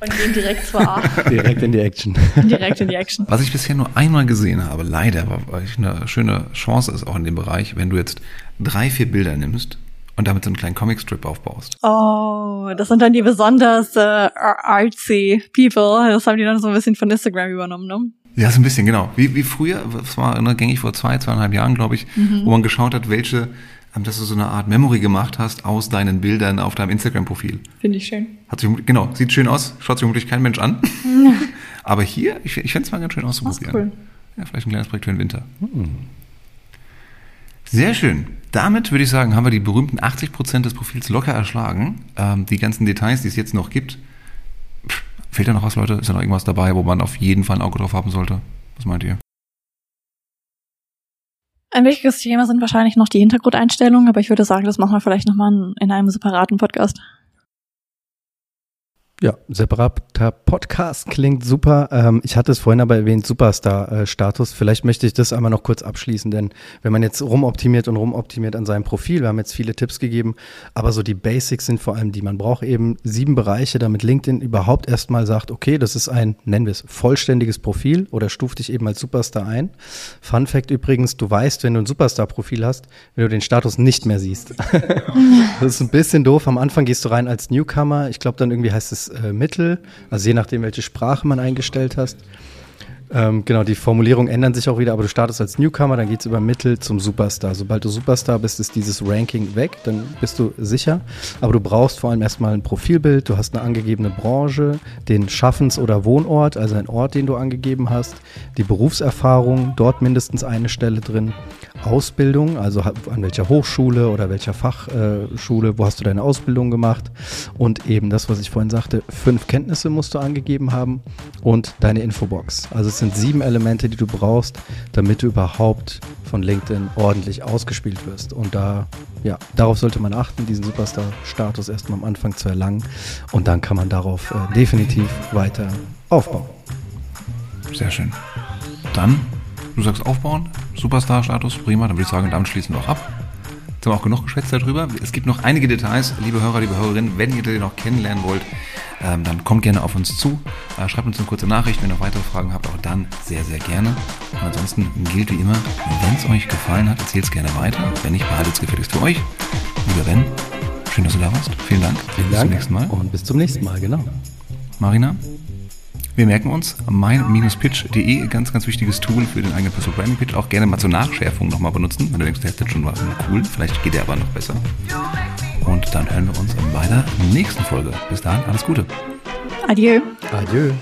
und gehen direkt zur A. direkt in die Action. direkt in die Action. Was ich bisher nur einmal gesehen habe, leider, weil ich eine schöne Chance ist auch in dem Bereich, wenn du jetzt drei, vier Bilder nimmst und damit so einen kleinen Comicstrip aufbaust. Oh, das sind dann die besonders äh, artsy People. Das haben die dann so ein bisschen von Instagram übernommen, ne? Ja, so ein bisschen, genau. Wie, wie früher, das war ne, gängig vor zwei, zweieinhalb Jahren, glaube ich, mhm. wo man geschaut hat, welche, ähm, dass du so eine Art Memory gemacht hast aus deinen Bildern auf deinem Instagram-Profil. Finde ich schön. Hat sich, genau, sieht schön aus, schaut sich vermutlich kein Mensch an. Aber hier, ich, ich fände es mal ganz schön auszuprobieren. Das ist cool. Ja, vielleicht ein kleines Projekt für den Winter. Mhm. Sehr schön. Damit würde ich sagen, haben wir die berühmten 80 Prozent des Profils locker erschlagen. Ähm, die ganzen Details, die es jetzt noch gibt. Pff, fehlt da noch was, Leute? Ist da noch irgendwas dabei, wo man auf jeden Fall ein Auge drauf haben sollte? Was meint ihr? Ein wichtiges Thema sind wahrscheinlich noch die Hintergrundeinstellungen, aber ich würde sagen, das machen wir vielleicht nochmal in einem separaten Podcast. Ja, separater Podcast klingt super. Ähm, ich hatte es vorhin aber erwähnt, Superstar-Status. Vielleicht möchte ich das einmal noch kurz abschließen, denn wenn man jetzt rumoptimiert und rumoptimiert an seinem Profil, wir haben jetzt viele Tipps gegeben, aber so die Basics sind vor allem die. Man braucht eben sieben Bereiche, damit LinkedIn überhaupt erstmal sagt, okay, das ist ein, nennen wir es, vollständiges Profil oder stuft dich eben als Superstar ein. Fun Fact übrigens, du weißt, wenn du ein Superstar-Profil hast, wenn du den Status nicht mehr siehst. das ist ein bisschen doof. Am Anfang gehst du rein als Newcomer. Ich glaube, dann irgendwie heißt es äh, Mittel, also je nachdem, welche Sprache man eingestellt hast. Ähm, genau, die Formulierungen ändern sich auch wieder, aber du startest als Newcomer, dann geht es über Mittel zum Superstar. Sobald du Superstar bist, ist dieses Ranking weg, dann bist du sicher. Aber du brauchst vor allem erstmal ein Profilbild, du hast eine angegebene Branche, den Schaffens- oder Wohnort, also ein Ort, den du angegeben hast, die Berufserfahrung, dort mindestens eine Stelle drin, Ausbildung, also an welcher Hochschule oder welcher Fachschule, wo hast du deine Ausbildung gemacht und eben das, was ich vorhin sagte, fünf Kenntnisse musst du angegeben haben und deine Infobox. Also es sind sieben Elemente, die du brauchst, damit du überhaupt von LinkedIn ordentlich ausgespielt wirst. Und da, ja, darauf sollte man achten, diesen Superstar-Status erstmal am Anfang zu erlangen. Und dann kann man darauf äh, definitiv weiter aufbauen. Sehr schön. Dann, du sagst aufbauen, Superstar-Status, prima, dann würde ich sagen, damit schließen wir auch ab. Jetzt haben wir auch genug geschwätzt darüber. Es gibt noch einige Details, liebe Hörer, liebe Hörerinnen, wenn ihr den noch kennenlernen wollt, ähm, dann kommt gerne auf uns zu. Äh, schreibt uns eine kurze Nachricht, wenn ihr noch weitere Fragen habt, auch dann sehr, sehr gerne. Und ansonsten gilt wie immer, wenn es euch gefallen hat, erzählt es gerne weiter. Wenn nicht, behaltet es gefälligst für euch. Lieber Ben, schön, dass du da warst. Vielen Dank. Vielen bis Dank. zum nächsten Mal. Und bis zum nächsten Mal, genau. Marina? Wir merken uns, mein-pitch.de, ganz, ganz wichtiges Tool für den eigenen Personal Branding Pitch. Auch gerne mal zur Nachschärfung nochmal benutzen, wenn du denkst, der hätte schon was cool, vielleicht geht der aber noch besser. Und dann hören wir uns bei der nächsten Folge. Bis dahin, alles Gute. Adieu. Adieu.